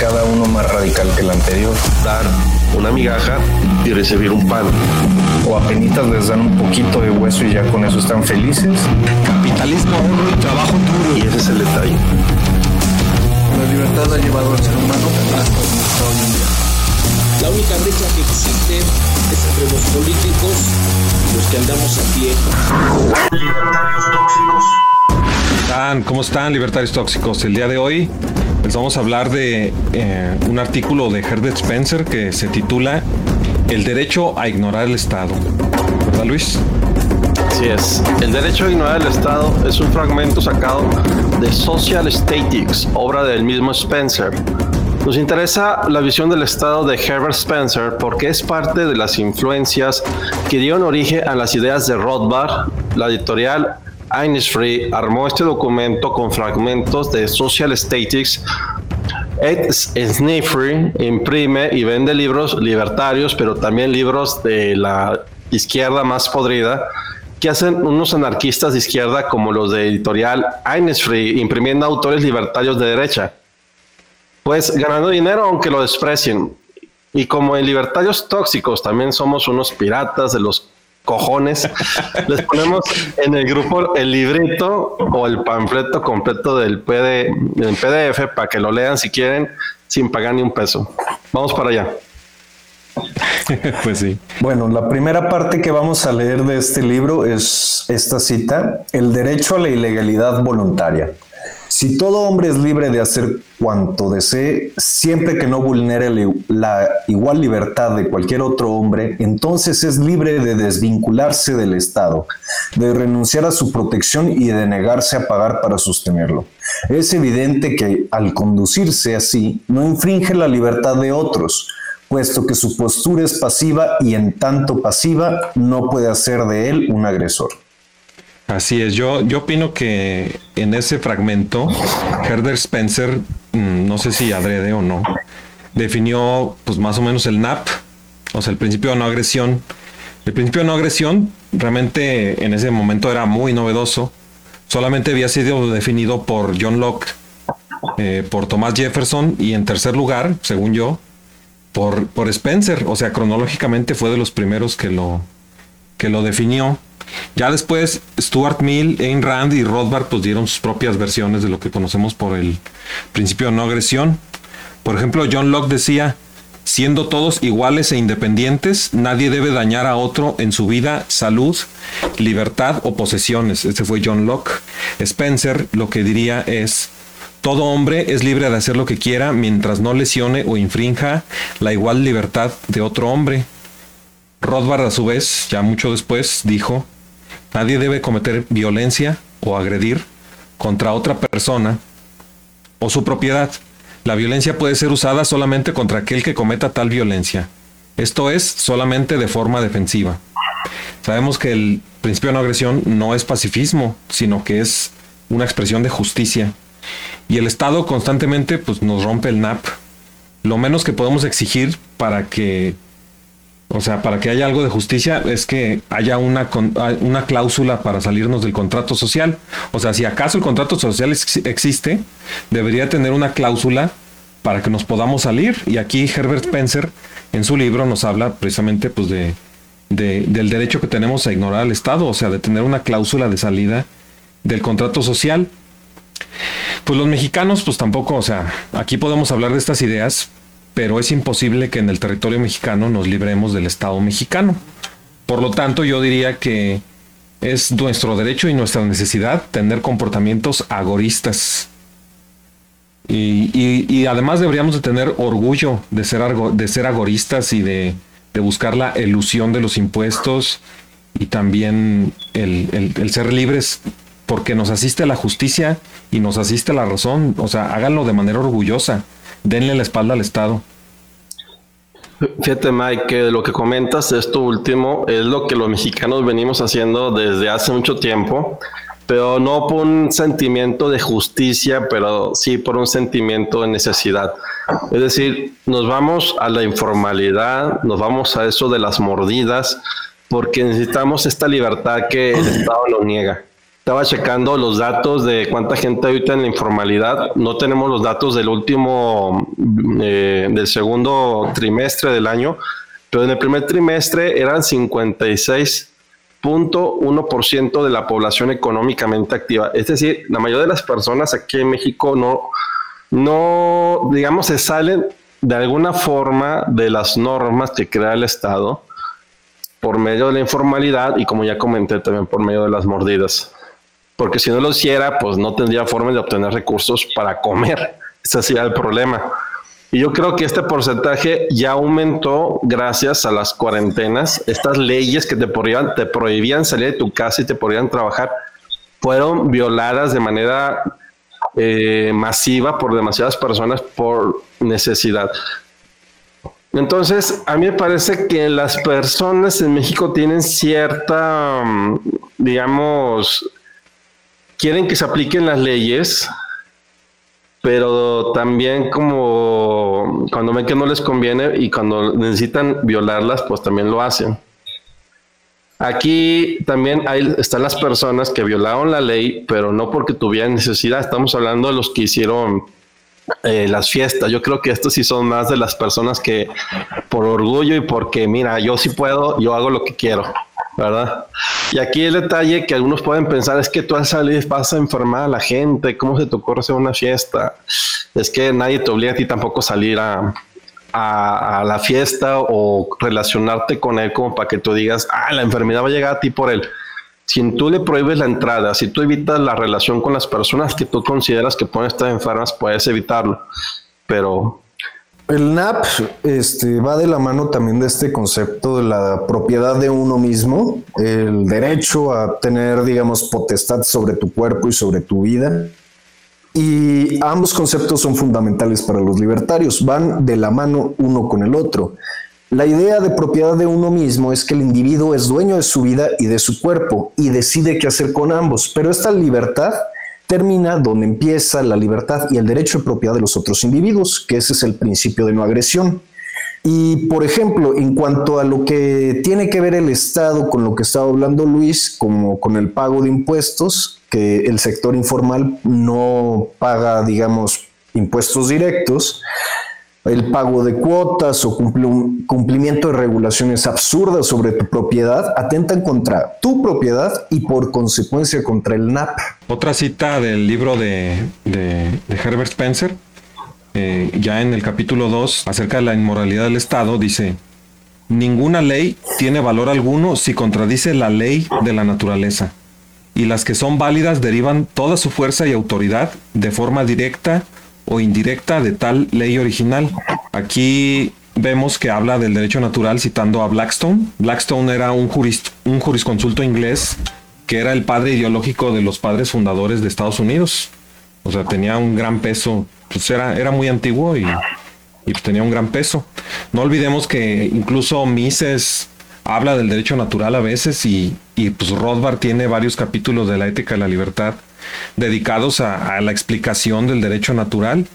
Cada uno más radical que el anterior. Dar una migaja y recibir un pan. O apenas les dan un poquito de hueso y ya con eso están felices. Capitalismo, ahorro y trabajo duro. Y ese es el detalle. La libertad ha llevado al ser humano hasta donde está hoy en día. La única brecha que existe es entre los políticos y los que andamos a pie. ¿Cómo están, libertarios tóxicos? El día de hoy les vamos a hablar de eh, un artículo de Herbert Spencer que se titula El derecho a ignorar el Estado. ¿Verdad, Luis? Así es. El derecho a ignorar el Estado es un fragmento sacado de Social Statics, obra del mismo Spencer. Nos interesa la visión del Estado de Herbert Spencer porque es parte de las influencias que dieron origen a las ideas de Rothbard, la editorial Free armó este documento con fragmentos de Social Statics. Ed Snifrey imprime y vende libros libertarios, pero también libros de la izquierda más podrida, que hacen unos anarquistas de izquierda como los de editorial Free, imprimiendo autores libertarios de derecha. Pues ganando dinero aunque lo desprecien. Y como en libertarios tóxicos también somos unos piratas de los cojones, les ponemos en el grupo el librito o el panfleto completo del, PD, PDF para que lo lean si quieren sin pagar ni un peso. Vamos para allá. pues sí. Bueno, la primera parte que vamos a leer de este libro es esta cita, el derecho a la ilegalidad voluntaria. Si todo hombre es libre de hacer cuanto desee, siempre que no vulnere la igual libertad de cualquier otro hombre, entonces es libre de desvincularse del Estado, de renunciar a su protección y de negarse a pagar para sostenerlo. Es evidente que al conducirse así, no infringe la libertad de otros, puesto que su postura es pasiva y en tanto pasiva no puede hacer de él un agresor. Así es, yo, yo opino que en ese fragmento, Herder Spencer, mm, no sé si adrede o no, definió pues más o menos el NAP, o sea, el principio de no agresión. El principio de no agresión realmente en ese momento era muy novedoso, solamente había sido definido por John Locke, eh, por Thomas Jefferson y en tercer lugar, según yo, por, por Spencer, o sea, cronológicamente fue de los primeros que lo, que lo definió. Ya después, Stuart Mill, Ayn Rand y Rothbard pues dieron sus propias versiones de lo que conocemos por el principio de no agresión. Por ejemplo, John Locke decía, siendo todos iguales e independientes, nadie debe dañar a otro en su vida, salud, libertad o posesiones. Ese fue John Locke. Spencer lo que diría es, todo hombre es libre de hacer lo que quiera mientras no lesione o infrinja la igual libertad de otro hombre. Rothbard a su vez, ya mucho después, dijo, nadie debe cometer violencia o agredir contra otra persona o su propiedad. La violencia puede ser usada solamente contra aquel que cometa tal violencia. Esto es solamente de forma defensiva. Sabemos que el principio de no agresión no es pacifismo, sino que es una expresión de justicia. Y el Estado constantemente pues, nos rompe el NAP. Lo menos que podemos exigir para que o sea, para que haya algo de justicia es que haya una, una cláusula para salirnos del contrato social. O sea, si acaso el contrato social existe, debería tener una cláusula para que nos podamos salir. Y aquí Herbert Spencer en su libro nos habla precisamente pues de, del derecho que tenemos a ignorar al Estado, o sea, de tener una cláusula de salida del contrato social. Pues los mexicanos, pues tampoco, o sea, aquí podemos hablar de estas ideas, pero es imposible que en el territorio mexicano nos libremos del Estado mexicano. Por lo tanto, yo diría que es nuestro derecho y nuestra necesidad tener comportamientos agoristas. Y, además deberíamos de tener orgullo de ser, de ser agoristas y de, buscar la ilusión de los impuestos y también el, el ser libres porque nos asiste la justicia y nos asiste la razón. O sea, háganlo de manera orgullosa denle la espalda al Estado. Fíjate, Mike, que lo que comentas, esto último, es lo que los mexicanos venimos haciendo desde hace mucho tiempo, pero no por un sentimiento de justicia, pero sí por un sentimiento de necesidad. Es decir, nos vamos a la informalidad, nos vamos a eso de las mordidas, porque necesitamos esta libertad que el Estado nos niega. Estaba checando los datos de cuánta gente ahorita en la informalidad. No tenemos los datos del último, eh, del segundo trimestre del año, pero en el primer trimestre eran 56.1% de la población económicamente activa. Es decir, la mayoría de las personas aquí en México no, no, digamos, se salen de alguna forma de las normas que crea el Estado por medio de la informalidad y como ya comenté también por medio de las mordidas porque si no lo hiciera, pues no tendría forma de obtener recursos para comer. Ese sería el problema. Y yo creo que este porcentaje ya aumentó gracias a las cuarentenas. Estas leyes que te prohibían, salir de tu casa y te prohibían trabajar fueron violadas de manera eh, masiva por demasiadas personas por necesidad. Entonces, a mí me parece que las personas en México tienen cierta, mm, digamos, quieren que se apliquen las leyes, pero también como cuando ven que no les conviene y cuando necesitan violarlas, pues también lo hacen. Aquí también hay, están las personas que violaron la ley, pero no porque tuvieran necesidad. Estamos hablando de los que hicieron eh, las fiestas. Yo creo que estos sí son más de las personas que por orgullo y porque, mira, yo sí puedo, yo hago lo que quiero. ¿Verdad? Y aquí el detalle que algunos pueden pensar es que tú al salir vas a enfermar a la gente, ¿cómo se te ocurre hacer una fiesta? Es que nadie te obliga a ti tampoco salir a, a, la fiesta o relacionarte con él como para que tú digas, ah, la enfermedad va a llegar a ti por él. Si tú le prohíbes la entrada, si tú evitas la relación con las personas que tú consideras que pueden estar enfermas, puedes evitarlo. Pero el NAP este, va de la mano también de este concepto de la propiedad de uno mismo, el derecho a tener, digamos, potestad sobre tu cuerpo y sobre tu vida. Y ambos conceptos son fundamentales para los libertarios, van de la mano uno con el otro. La idea de propiedad de uno mismo es que el individuo es dueño de su vida y de su cuerpo y decide qué hacer con ambos, pero esta libertad termina donde empieza la libertad y el derecho de propiedad de los otros individuos, que ese es el principio de no agresión. Y, por ejemplo, en cuanto a lo que tiene que ver el Estado con lo que estaba hablando Luis, como con el pago de impuestos, que el sector informal no paga, digamos, impuestos directos, el pago de cuotas o cumplimiento de regulaciones absurdas sobre tu propiedad atentan contra tu propiedad y por consecuencia contra el NAP. Otra cita del libro de, Herbert Spencer, eh, ya en el capítulo 2, acerca de la inmoralidad del Estado, dice, ninguna ley tiene valor alguno si contradice la ley de la naturaleza, y las que son válidas derivan toda su fuerza y autoridad de forma directa o indirecta de tal ley original. Aquí vemos que habla del derecho natural citando a Blackstone. Blackstone era un, un jurisconsulto inglés que era el padre ideológico de los padres fundadores de Estados Unidos. O sea, tenía un gran peso, pues era, era muy antiguo y, y pues tenía un gran peso. No olvidemos que incluso Mises habla del derecho natural a veces y, y pues Rothbard tiene varios capítulos de la ética de la libertad dedicados a, la explicación del derecho natural.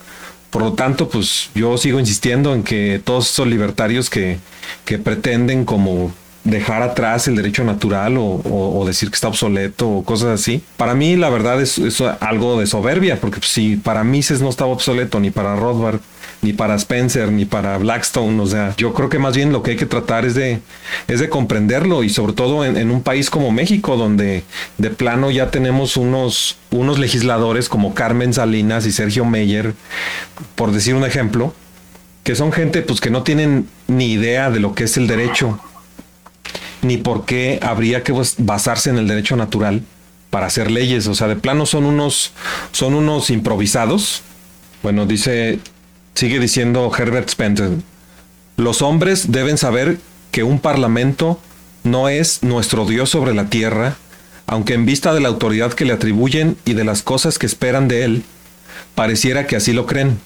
Por lo tanto, pues yo sigo insistiendo en que todos esos libertarios que, que pretenden como dejar atrás el derecho natural o, decir que está obsoleto o cosas así. Para mí la verdad es, algo de soberbia, porque si para Mises no estaba obsoleto ni para Rothbard, ni para Spencer, ni para Blackstone, o sea, yo creo que más bien lo que hay que tratar es de, es de comprenderlo y sobre todo en, un país como México, donde de plano ya tenemos unos, unos legisladores como Carmen Salinas y Sergio Meyer, por decir un ejemplo, que son gente pues que no tienen ni idea de lo que es el derecho ni por qué habría que basarse en el derecho natural para hacer leyes. O sea, de plano son unos, son unos improvisados. Bueno, dice, sigue diciendo Herbert Spencer, los hombres deben saber que un parlamento no es nuestro Dios sobre la tierra, aunque en vista de la autoridad que le atribuyen y de las cosas que esperan de él, pareciera que así lo creen.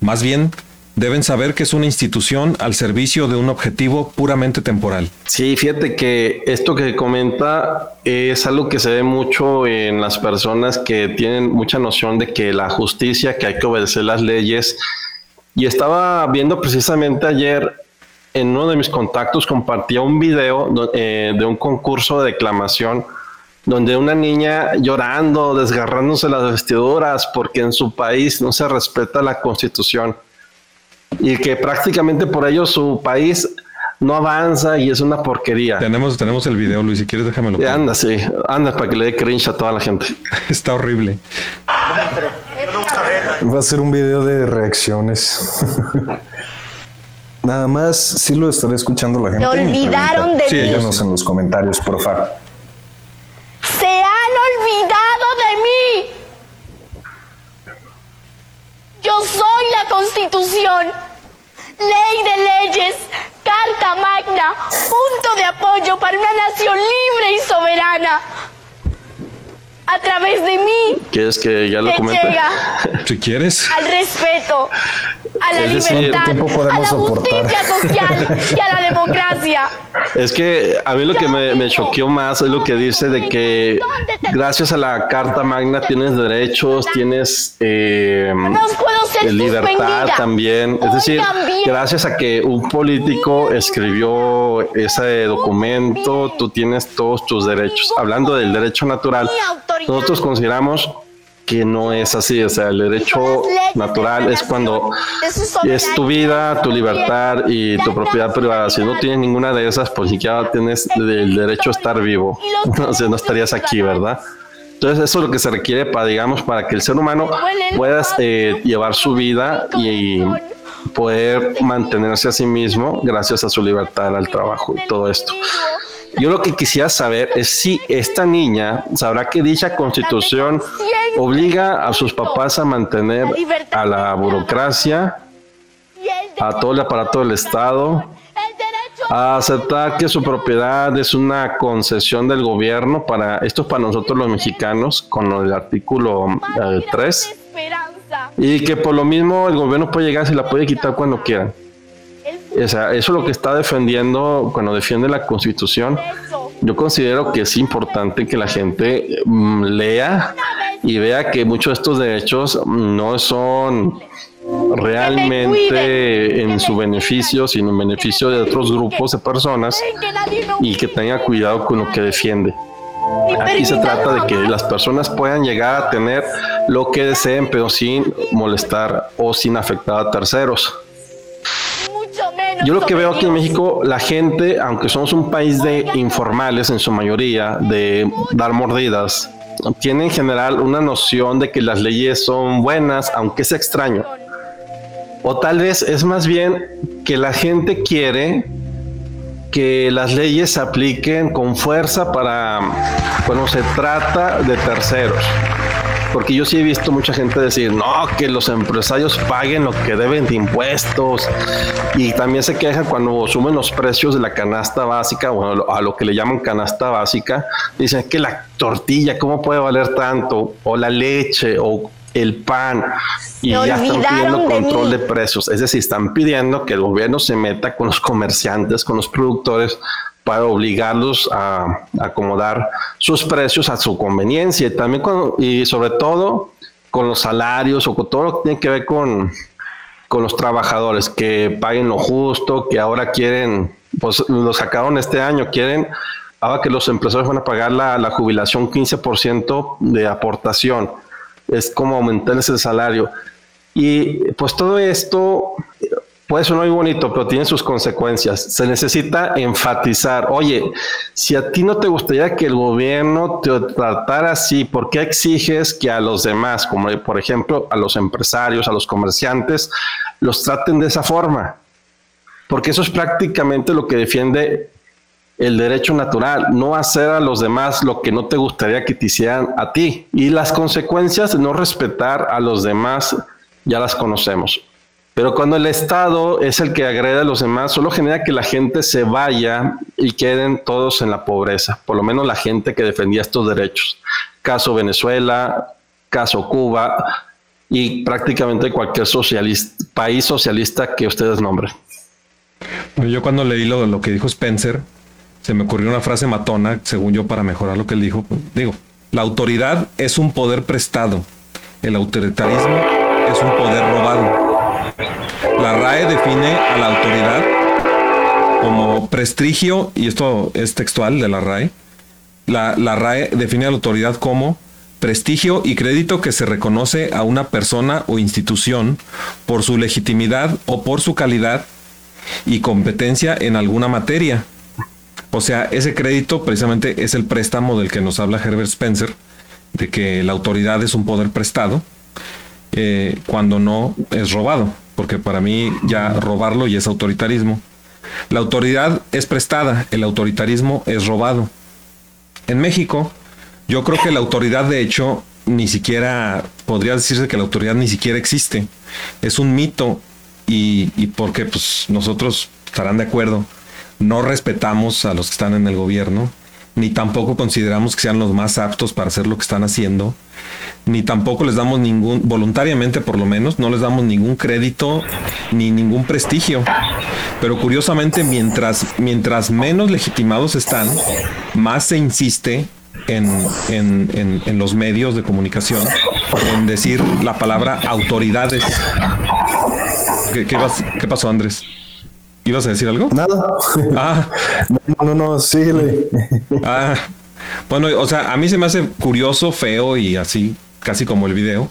Más bien, deben saber que es una institución al servicio de un objetivo puramente temporal. Sí, fíjate que esto que comenta es algo que se ve mucho en las personas que tienen mucha noción de que la justicia, que hay que obedecer las leyes. Y estaba viendo precisamente ayer en uno de mis contactos, compartía un video eh, de un concurso de declamación donde una niña llorando, desgarrándose las vestiduras porque en su país no se respeta la constitución. Y que prácticamente por ello su país no avanza y es una porquería. Tenemos, tenemos el video, Luis, si quieres déjamelo. Ya, anda, sí, anda para que le dé cringe a toda la gente. Está horrible. Va a ser un video de reacciones. Nada más, sí lo estaré escuchando la gente. Se olvidaron de sí, mí. Díganos en los comentarios, por favor. Se han olvidado de mí. Yo soy la Constitución, ley de leyes, carta magna, punto de apoyo para una nación libre y soberana. A través de mí ¿Quieres que ya lo comente? llega Si quieres. al respeto, a la Es libertad, ¿cuánto tiempo a la soportar? justicia social y a la democracia. Es que a mí lo que me, me choqueó más es lo que dice de que gracias a la Carta Magna tienes derechos, tienes eh, No puedo ser libertad también. Es decir, gracias a que un político escribió ese documento, tú tienes todos tus derechos. Hablando del derecho natural, nosotros consideramos que no es así. O sea, el derecho natural es cuando es tu vida, tu libertad y tu propiedad privada. Si no tienes ninguna de esas, pues ni siquiera tienes el derecho a estar vivo. Entonces no estarías aquí, ¿verdad? Entonces eso es lo que se requiere para, digamos, para que el ser humano pueda eh, llevar su vida y poder mantenerse a sí mismo gracias a su libertad al trabajo y todo esto. Yo lo que quisiera saber es si esta niña sabrá que dicha constitución obliga a sus papás a mantener a la burocracia, a todo el aparato del Estado, a aceptar que su propiedad es una concesión del gobierno para esto es para nosotros los mexicanos con el artículo eh, 3 y que por lo mismo el gobierno puede llegar y se la puede quitar cuando quiera. Eso es lo que está defendiendo cuando defiende la constitución. Yo considero que es importante que la gente mm, lea y vea que muchos de estos derechos no son realmente en su beneficio, sino en beneficio de otros grupos de personas y que tenga cuidado con lo que defiende. Aquí se trata de que las personas puedan llegar a tener lo que deseen, pero sin molestar o sin afectar a terceros. Yo lo que veo aquí en México, la gente, aunque somos un país de informales en su mayoría, de dar mordidas, tiene en general una noción de que las leyes son buenas, aunque es extraño. O tal vez es más bien que la gente quiere que las leyes se apliquen con fuerza para cuando se trata de terceros. Porque yo sí he visto mucha gente decir, no, que los empresarios paguen lo que deben de impuestos. Y también se quejan cuando suben los precios de la canasta básica, bueno, a lo que le llaman canasta básica. Dicen que la tortilla, ¿cómo puede valer tanto? O la leche, o el pan. Y ya están pidiendo de control mí. de precios. Es decir, están pidiendo que el gobierno se meta con los comerciantes, con los productores, para obligarlos a acomodar sus precios a su conveniencia y también con- y sobre todo con los salarios o con todo lo que tiene que ver con, con los trabajadores que paguen lo justo, que ahora quieren, pues lo sacaron este año, quieren ahora que los empresarios van a pagar la, la jubilación 15% de aportación. Es como aumentarles el salario. Y pues todo esto puede sonar muy bonito, pero tiene sus consecuencias. Se necesita enfatizar, oye, si a ti no te gustaría que el gobierno te tratara así, ¿por qué exiges que a los demás, como por ejemplo a los empresarios, a los comerciantes, los traten de esa forma? Porque eso es prácticamente lo que defiende el derecho natural, no hacer a los demás lo que no te gustaría que te hicieran a ti. Y las consecuencias de no respetar a los demás ya las conocemos. Pero cuando el Estado es el que agrede a los demás, solo genera que la gente se vaya y queden todos en la pobreza, por lo menos la gente que defendía estos derechos. Caso Venezuela, caso Cuba y prácticamente cualquier país socialista que ustedes nombren. Yo cuando leí lo que dijo Spencer, se me ocurrió una frase matona, según yo, para mejorar lo que él dijo. Digo, la autoridad es un poder prestado. El autoritarismo es un poder robado. La RAE define a la autoridad como prestigio, y esto es textual de la RAE, la, la RAE define a la autoridad como prestigio y crédito que se reconoce a una persona o institución por su legitimidad o por su calidad y competencia en alguna materia. O sea, ese crédito precisamente es el préstamo del que nos habla Herbert Spencer, de que la autoridad es un poder prestado eh, cuando no es robado, porque para mí ya robarlo ya es autoritarismo. La autoridad es prestada, el autoritarismo es robado. En México, yo creo que la autoridad, de hecho, ni siquiera, podría decirse que la autoridad ni siquiera existe. Es un mito y, y porque pues nosotros estarán de acuerdo, no respetamos a los que están en el gobierno, ni tampoco consideramos que sean los más aptos para hacer lo que están haciendo, ni tampoco les damos ningún, voluntariamente por lo menos, no les damos ningún crédito ni ningún prestigio. Pero curiosamente, mientras, mientras menos legitimados están, más se insiste en, en, en, los medios de comunicación en decir la palabra autoridades. ¿Qué, qué, qué pasó, Andrés? ¿Ibas a decir algo? Nada. Ah. No, no, no, síguele. Ah. Bueno, o sea, a mí se me hace curioso, feo y así, casi como el video,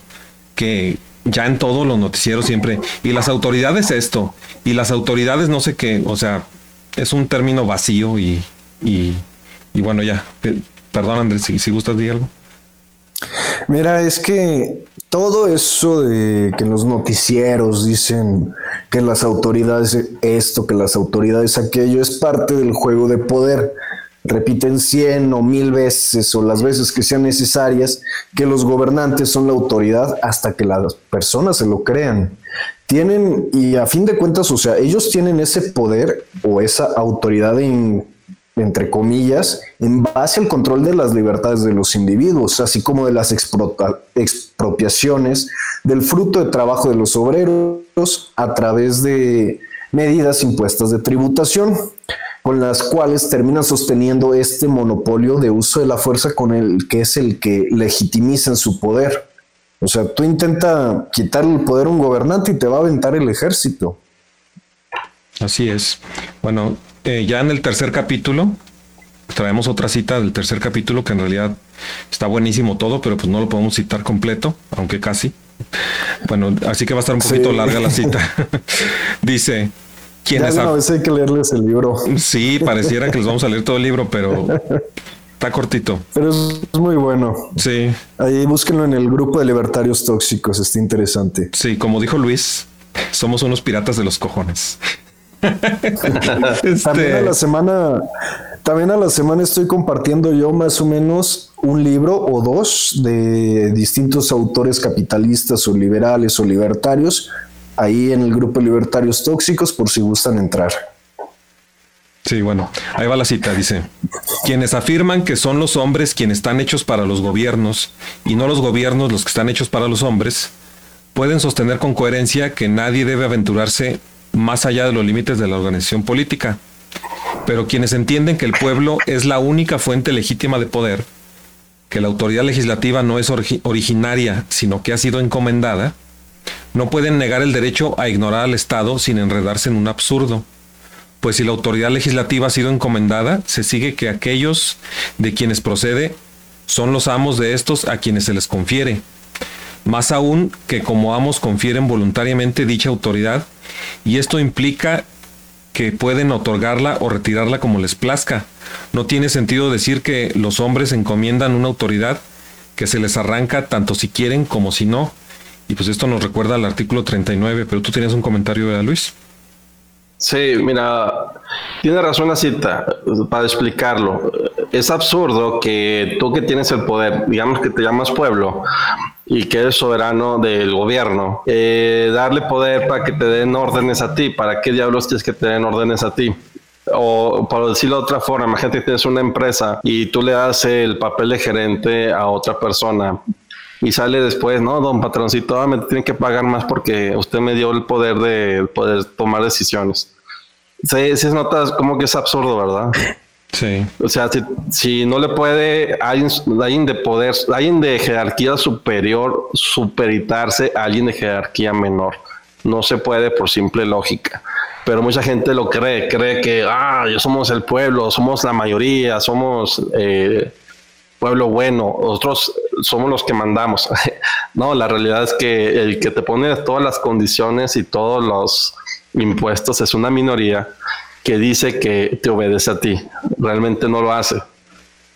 que ya en todos los noticieros siempre, y las autoridades esto, y las autoridades no sé qué, o sea, es un término vacío y, y, y bueno, ya, perdón Andrés, si, si gustas decir algo. Mira, es que todo eso de que los noticieros dicen que las autoridades esto, que las autoridades aquello, es parte del juego de poder. Repiten cien o mil veces o las veces que sean necesarias que los gobernantes son la autoridad hasta que las personas se lo crean. Tienen, y a fin de cuentas, o sea, ellos tienen ese poder o esa autoridad en entre comillas, en base al control de las libertades de los individuos, así como de las expropiaciones del fruto de trabajo de los obreros a través de medidas impuestas de tributación, con las cuales terminan sosteniendo este monopolio de uso de la fuerza con el que es el que legitimiza su poder. O sea, tú intenta quitar el poder a un gobernante y te va a aventar el ejército. Así es. Bueno, eh, ya en el tercer capítulo, traemos otra cita del tercer capítulo que en realidad está buenísimo todo, pero pues no lo podemos citar completo, aunque casi. Bueno, así que va a estar un poquito larga la cita. Dice, ¿quiénes ya hay que leerles el libro. Sí, pareciera que les vamos a leer todo el libro, pero está cortito. Pero es muy bueno. Sí. Ahí búsquenlo en el grupo de libertarios tóxicos, está interesante. Sí, como dijo Luis, somos unos piratas de los cojones. También a la semana, también a la semana estoy compartiendo yo más o menos un libro o dos de distintos autores capitalistas o liberales o libertarios ahí en el grupo Libertarios Tóxicos por si gustan entrar. Sí, bueno, ahí va la cita, dice, quienes afirman que son los hombres quienes están hechos para los gobiernos y no los gobiernos los que están hechos para los hombres, pueden sostener con coherencia que nadie debe aventurarse más allá de los límites de la organización política. Pero quienes entienden que el pueblo es la única fuente legítima de poder, que la autoridad legislativa no es originaria, sino que ha sido encomendada, no pueden negar el derecho a ignorar al Estado sin enredarse en un absurdo. Pues si la autoridad legislativa ha sido encomendada, se sigue que aquellos de quienes procede son los amos de estos a quienes se les confiere. Más aún que como amos confieren voluntariamente dicha autoridad y esto implica que pueden otorgarla o retirarla como les plazca. No tiene sentido decir que los hombres encomiendan una autoridad que se les arranca tanto si quieren como si no. Y pues esto nos recuerda al artículo 39, pero tú tienes un comentario, ¿verdad, Luis? Sí, mira, tiene razón la cita para explicarlo. Es absurdo que tú que tienes el poder, digamos que te llamas pueblo, y que eres soberano del gobierno, eh, darle poder para que te den órdenes a ti. ¿Para qué diablos tienes que te den órdenes a ti? O para decirlo de otra forma, imagínate que tienes una empresa y tú le das el papel de gerente a otra persona y sale después, no, don patroncito, me tienen que pagar más porque usted me dio el poder de poder tomar decisiones. Sí, sí, notas como que es absurdo, ¿verdad? Sí. O sea, si, no le puede alguien, alguien, de poder, alguien de jerarquía superior superitarse a alguien de jerarquía menor. No se puede por simple lógica. Pero mucha gente lo cree, cree que, ah, yo somos el pueblo, somos la mayoría, somos, eh, pueblo bueno, nosotros somos los que mandamos. no, la realidad es que el que te pone todas las condiciones y todos los impuestos es una minoría que dice que te obedece a ti, realmente no lo hace.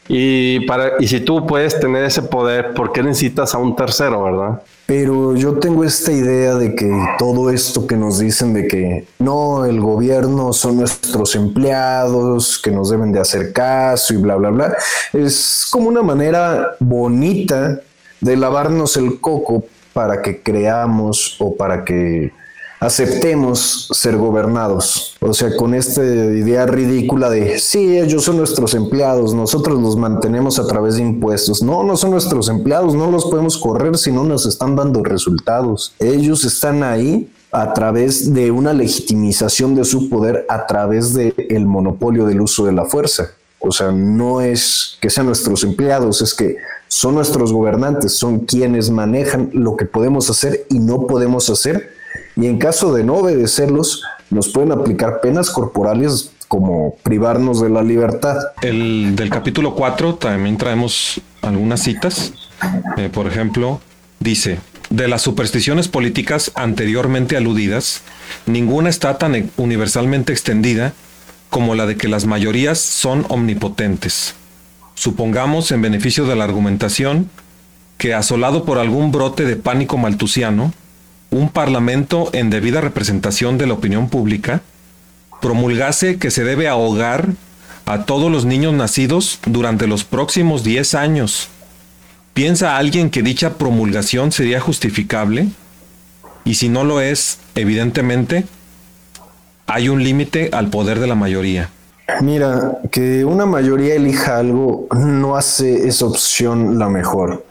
Y, para, y si tú puedes tener ese poder, ¿por qué necesitas a un tercero, verdad? Pero yo tengo esta idea de que todo esto que nos dicen de que no, el gobierno son nuestros empleados, que nos deben de hacer caso y bla, bla, bla, es como una manera bonita de lavarnos el coco para que creamos o para que aceptemos ser gobernados. O sea, con esta idea ridícula de, sí, ellos son nuestros empleados, nosotros los mantenemos a través de impuestos. No, no son nuestros empleados, no los podemos correr si no nos están dando resultados. Ellos están ahí a través de una legitimización de su poder a través del el monopolio del uso de la fuerza. O sea, no es que sean nuestros empleados, es que son nuestros gobernantes, son quienes manejan lo que podemos hacer y no podemos hacer y en caso de no obedecerlos, nos pueden aplicar penas corporales como privarnos de la libertad. El del capítulo 4 también traemos algunas citas. Eh, por ejemplo, dice, de las supersticiones políticas anteriormente aludidas, ninguna está tan universalmente extendida como la de que las mayorías son omnipotentes. Supongamos, en beneficio de la argumentación, que asolado por algún brote de pánico maltusiano, un parlamento en debida representación de la opinión pública promulgase que se debe ahogar a todos los niños nacidos durante los próximos 10 años. ¿Piensa alguien que dicha promulgación sería justificable? Y si no lo es, evidentemente, hay un límite al poder de la mayoría. Mira, que una mayoría elija algo no hace esa opción la mejor.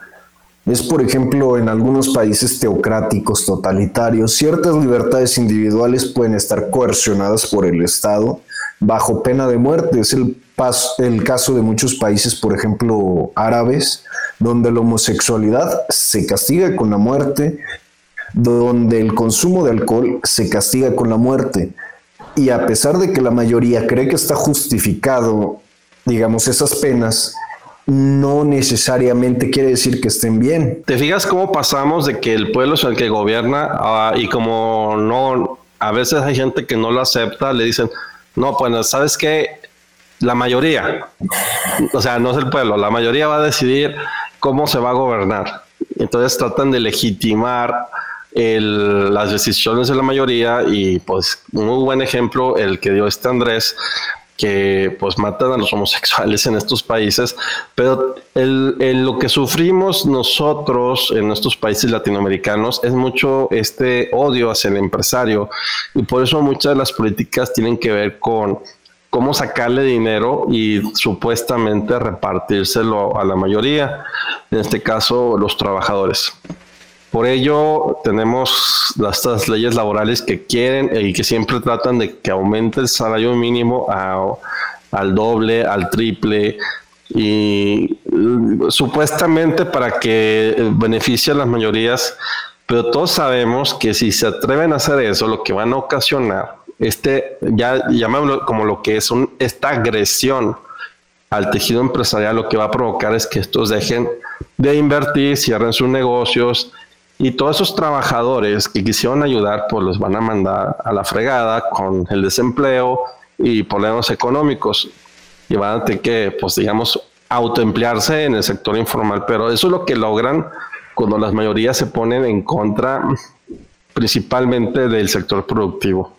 Es, por ejemplo, en algunos países teocráticos totalitarios, ciertas libertades individuales pueden estar coercionadas por el Estado bajo pena de muerte. Es el, el caso de muchos países, por ejemplo, árabes, donde la homosexualidad se castiga con la muerte, donde el consumo de alcohol se castiga con la muerte. Y a pesar de que la mayoría cree que está justificado, digamos, esas penas, no necesariamente quiere decir que estén bien. ¿Te fijas cómo pasamos de que el pueblo es el que gobierna ah, y como no, a veces hay gente que no lo acepta, le dicen, no, pues sabes que la mayoría, o sea, no es el pueblo, la mayoría va a decidir cómo se va a gobernar. Entonces tratan de legitimar las decisiones de la mayoría y pues muy buen ejemplo el que dio este Andrés que pues matan a los homosexuales en estos países, pero el, lo que sufrimos nosotros en estos países latinoamericanos es mucho este odio hacia el empresario y por eso muchas de las políticas tienen que ver con cómo sacarle dinero y supuestamente repartírselo a la mayoría, en este caso los trabajadores. Por ello, tenemos estas leyes laborales que quieren y que siempre tratan de que aumente el salario mínimo al doble, al triple, y mm, supuestamente para que beneficie a las mayorías, pero todos sabemos que si se atreven a hacer eso, lo que van a ocasionar, este, ya llamémoslo como lo que es un, esta agresión al tejido empresarial, lo que va a provocar es que estos dejen de invertir, cierren sus negocios, y todos esos trabajadores que quisieron ayudar, pues los van a mandar a la fregada con el desempleo y problemas económicos. Y van a tener que, pues digamos, autoemplearse en el sector informal. Pero eso es lo que logran cuando las mayorías se ponen en contra principalmente del sector productivo.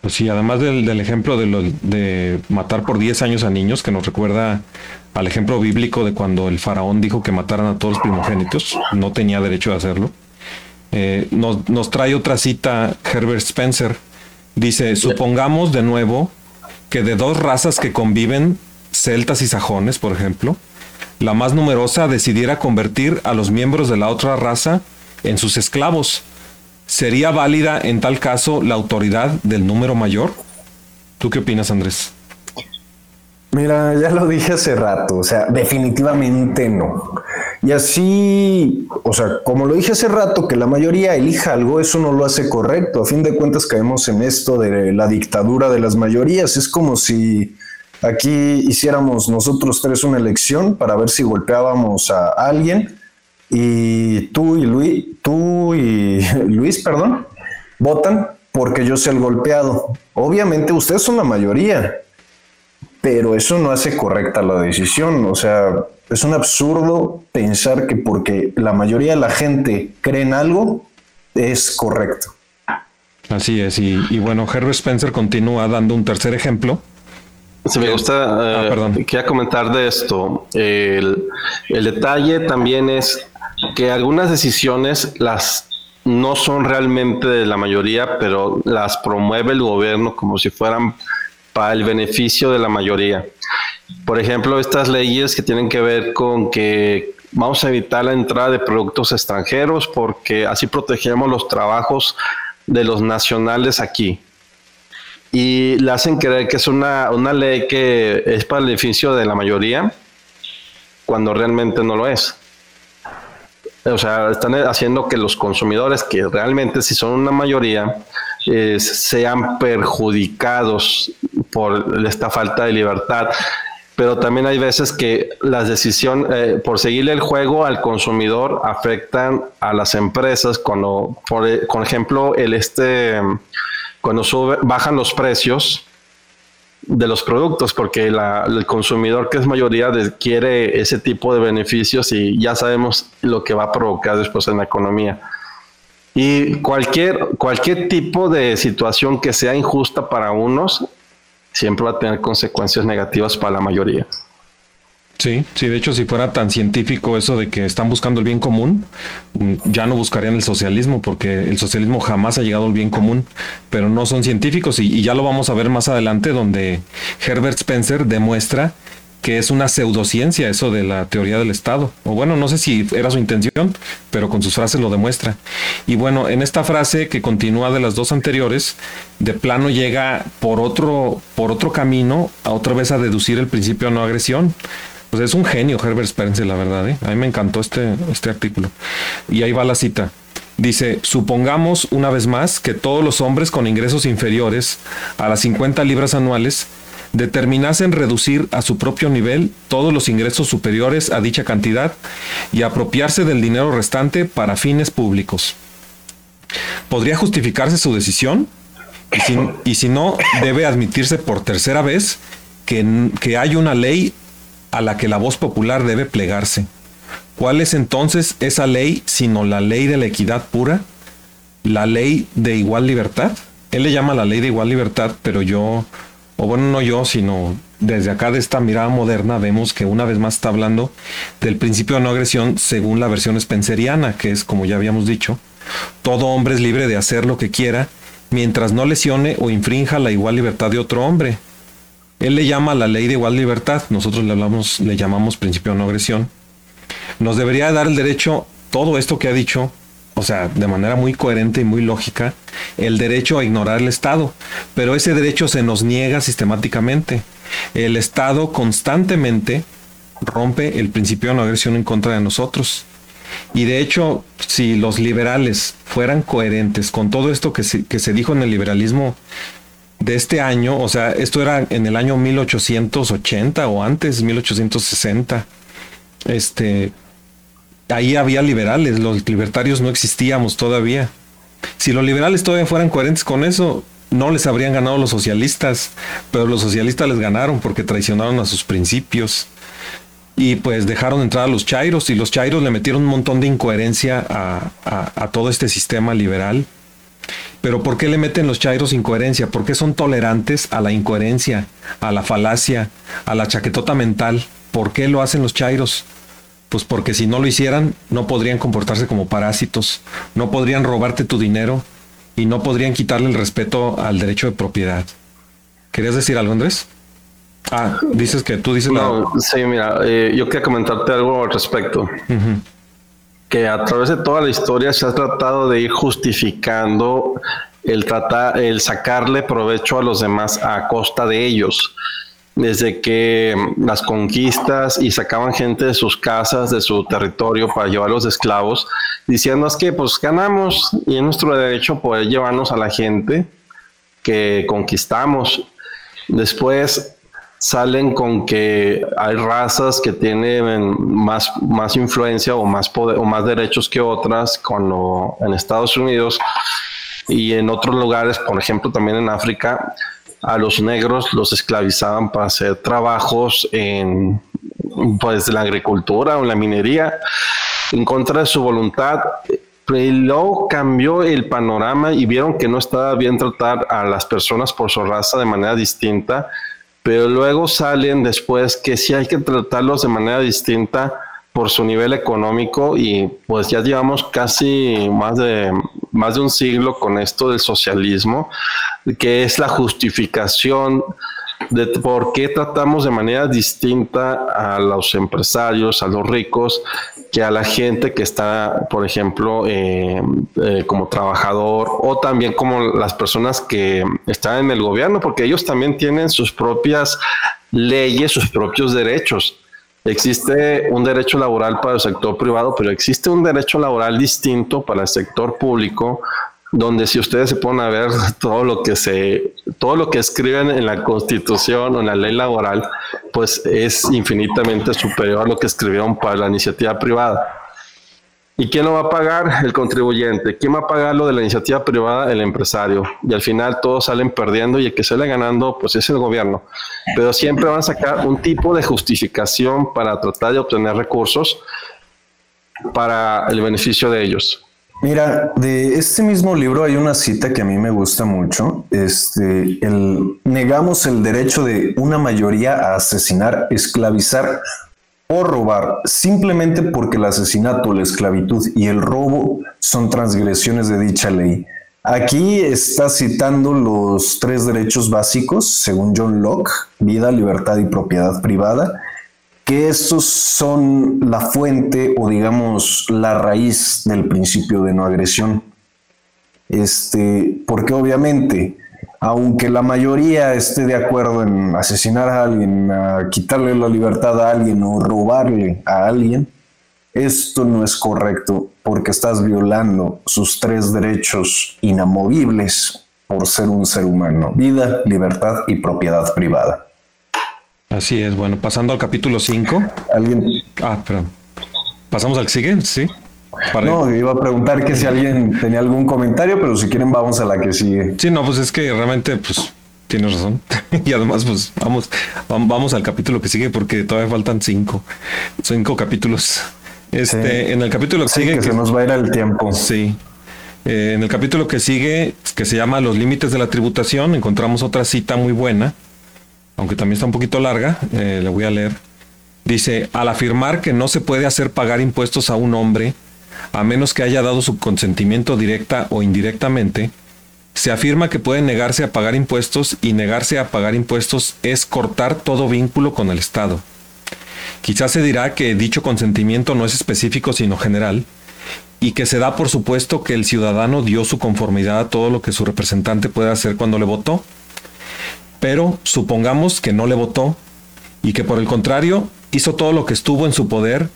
Pues sí, además del, ejemplo de, de matar por 10 años a niños, que nos recuerda al ejemplo bíblico de cuando el faraón dijo que mataran a todos los primogénitos, no tenía derecho a hacerlo. Eh, nos, nos, trae otra cita Herbert Spencer. Dice, supongamos de nuevo que de dos razas que conviven, celtas y sajones, por ejemplo, la más numerosa decidiera convertir a los miembros de la otra raza en sus esclavos ¿Sería válida en tal caso la autoridad del número mayor? ¿Tú qué opinas, Andrés? Mira, ya lo dije hace rato, o sea, definitivamente no. Y así, o sea, como lo dije hace rato, que la mayoría elija algo, eso no lo hace correcto. A fin de cuentas caemos en esto de la dictadura de las mayorías. Es como si aquí hiciéramos nosotros tres una elección para ver si golpeábamos a alguien y tú y Luis, tú y Luis, perdón, votan porque yo sea el golpeado. Obviamente ustedes son la mayoría, pero eso no hace correcta la decisión. O sea, es un absurdo pensar que porque la mayoría de la gente cree en algo, es correcto. Así es, y, bueno, Herbert Spencer continúa dando un tercer ejemplo. Si me gusta, ah, eh, quería comentar de esto. El, el detalle también es que algunas decisiones las no son realmente de la mayoría, pero las promueve el gobierno como si fueran para el beneficio de la mayoría. Por ejemplo, estas leyes que tienen que ver con que vamos a evitar la entrada de productos extranjeros porque así protegemos los trabajos de los nacionales aquí. Y le hacen creer que es una, una ley que es para el beneficio de la mayoría, cuando realmente no lo es. O sea, están haciendo que los consumidores, que realmente si son una mayoría, eh, sean perjudicados por esta falta de libertad. Pero también hay veces que las decisiones, eh, por seguirle el juego al consumidor, afectan a las empresas. Cuando, por, ejemplo, el este, cuando sube, bajan los precios, de los productos, porque el consumidor que es mayoría quiere ese tipo de beneficios y ya sabemos lo que va a provocar después en la economía. Y cualquier, cualquier tipo de situación que sea injusta para unos, siempre va a tener consecuencias negativas para la mayoría. Sí, sí, de hecho, si fuera tan científico eso de que están buscando el bien común, mm, ya no buscarían el socialismo, porque el socialismo jamás ha llegado al bien común, pero no son científicos y, ya lo vamos a ver más adelante, donde Herbert Spencer demuestra que es una pseudociencia eso de la teoría del Estado. O bueno, no sé si era su intención, pero con sus frases lo demuestra. Y bueno, en esta frase que continúa de las dos anteriores, de plano llega por otro, por otro camino a otra vez a deducir el principio de no agresión. Pues es un genio Herbert Spencer, la verdad. ¿eh? A mí me encantó este, este artículo. Y ahí va la cita. Dice, supongamos una vez más que todos los hombres con ingresos inferiores a las 50 libras anuales determinasen reducir a su propio nivel todos los ingresos superiores a dicha cantidad y apropiarse del dinero restante para fines públicos. ¿Podría justificarse su decisión? Y si, y si no, debe admitirse por tercera vez que, que hay una ley a la que la voz popular debe plegarse. ¿Cuál es entonces esa ley sino la ley de la equidad pura? ¿La ley de igual libertad? Él le llama la ley de igual libertad, pero yo, o bueno, no yo, sino desde acá de esta mirada moderna vemos que una vez más está hablando del principio de no agresión según la versión spenceriana, que es como ya habíamos dicho, todo hombre es libre de hacer lo que quiera mientras no lesione o infrinja la igual libertad de otro hombre. Él le llama la ley de igual libertad, nosotros le, hablamos, le llamamos principio de no agresión. Nos debería dar el derecho, todo esto que ha dicho, o sea, de manera muy coherente y muy lógica, el derecho a ignorar el Estado, pero ese derecho se nos niega sistemáticamente. El Estado constantemente rompe el principio de no agresión en contra de nosotros. Y de hecho, si los liberales fueran coherentes con todo esto que se, que se dijo en el liberalismo de este año, o sea, esto era en el año 1880 o antes, 1860. Este, ahí había liberales, los libertarios no existíamos todavía. Si los liberales todavía fueran coherentes con eso, no les habrían ganado los socialistas, pero los socialistas les ganaron porque traicionaron a sus principios y pues dejaron entrar a los chairos y los chairos le metieron un montón de incoherencia a, a todo este sistema liberal. Pero ¿por qué le meten los chairos incoherencia? ¿Por qué son tolerantes a la incoherencia, a la falacia, a la chaquetota mental? ¿Por qué lo hacen los chairos? Pues porque si no lo hicieran, no podrían comportarse como parásitos, no podrían robarte tu dinero y no podrían quitarle el respeto al derecho de propiedad. ¿Querías decir algo, Andrés? Ah, dices que tú dices no, Sí, mira, eh, yo quería comentarte algo al respecto que a través de toda la historia se ha tratado de ir justificando el tratar, el sacarle provecho a los demás a costa de ellos. Desde que las conquistas y sacaban gente de sus casas, de su territorio para llevarlos de esclavos, diciendo es que pues ganamos y es nuestro derecho poder llevarnos a la gente que conquistamos. Después salen con que hay razas que tienen más, más influencia o más poder o más derechos que otras cuando en Estados Unidos y en otros lugares, por ejemplo también en África, a los negros los esclavizaban para hacer trabajos en pues la agricultura o la minería en contra de su voluntad. Luego cambió el panorama y vieron que no estaba bien tratar a las personas por su raza de manera distinta pero luego salen después que sí hay que tratarlos de manera distinta por su nivel económico y pues ya llevamos casi más de más de un siglo con esto del socialismo que es la justificación de por qué tratamos de manera distinta a los empresarios, a los ricos, que a la gente que está, por ejemplo, eh, eh, como trabajador o también como las personas que están en el gobierno, porque ellos también tienen sus propias leyes, sus propios derechos. Existe un derecho laboral para el sector privado, pero existe un derecho laboral distinto para el sector público, donde si ustedes se ponen a ver todo lo que se, todo lo que escriben en la Constitución o en la ley laboral, pues es infinitamente superior a lo que escribieron para la iniciativa privada. ¿Y quién lo va a pagar? El contribuyente. ¿Quién va a pagar lo de la iniciativa privada? El empresario. Y al final todos salen perdiendo y el que sale ganando, pues es el gobierno. Pero siempre van a sacar un tipo de justificación para tratar de obtener recursos para el beneficio de ellos. Mira, de este mismo libro hay una cita que a mí me gusta mucho. Este, el, negamos el derecho de una mayoría a asesinar, esclavizar o robar, simplemente porque el asesinato, la esclavitud y el robo son transgresiones de dicha ley. Aquí está citando los tres derechos básicos, según John Locke, vida, libertad y propiedad privada, que estos son la fuente o digamos la raíz del principio de no agresión. Este, porque obviamente, aunque la mayoría esté de acuerdo en asesinar a alguien, a quitarle la libertad a alguien o robarle a alguien, esto no es correcto porque estás violando sus tres derechos inamovibles por ser un ser humano, vida, libertad y propiedad privada. Así es, bueno, pasando al capítulo 5. ¿Alguien? Ah, perdón. ¿Pasamos al siguiente? Sí. No, iba a preguntar que si alguien tenía algún comentario, pero si quieren vamos a la que sigue. Sí, no, pues es que realmente, pues, tienes razón. y además, pues, vamos, vamos al capítulo que sigue porque todavía faltan cinco, cinco capítulos. Este, en el capítulo que sigue. Que, se nos va a ir el tiempo. Sí. Eh, en el capítulo que sigue, que se llama Los límites de la tributación, encontramos otra cita muy buena aunque también está un poquito larga, eh, le voy a leer. Dice, al afirmar que no se puede hacer pagar impuestos a un hombre, a menos que haya dado su consentimiento directa o indirectamente, se afirma que puede negarse a pagar impuestos y negarse a pagar impuestos es cortar todo vínculo con el Estado. Quizás se dirá que dicho consentimiento no es específico sino general, y que se da por supuesto que el ciudadano dio su conformidad a todo lo que su representante puede hacer cuando le votó, pero supongamos que no le votó y que por el contrario hizo todo lo que estuvo en su poder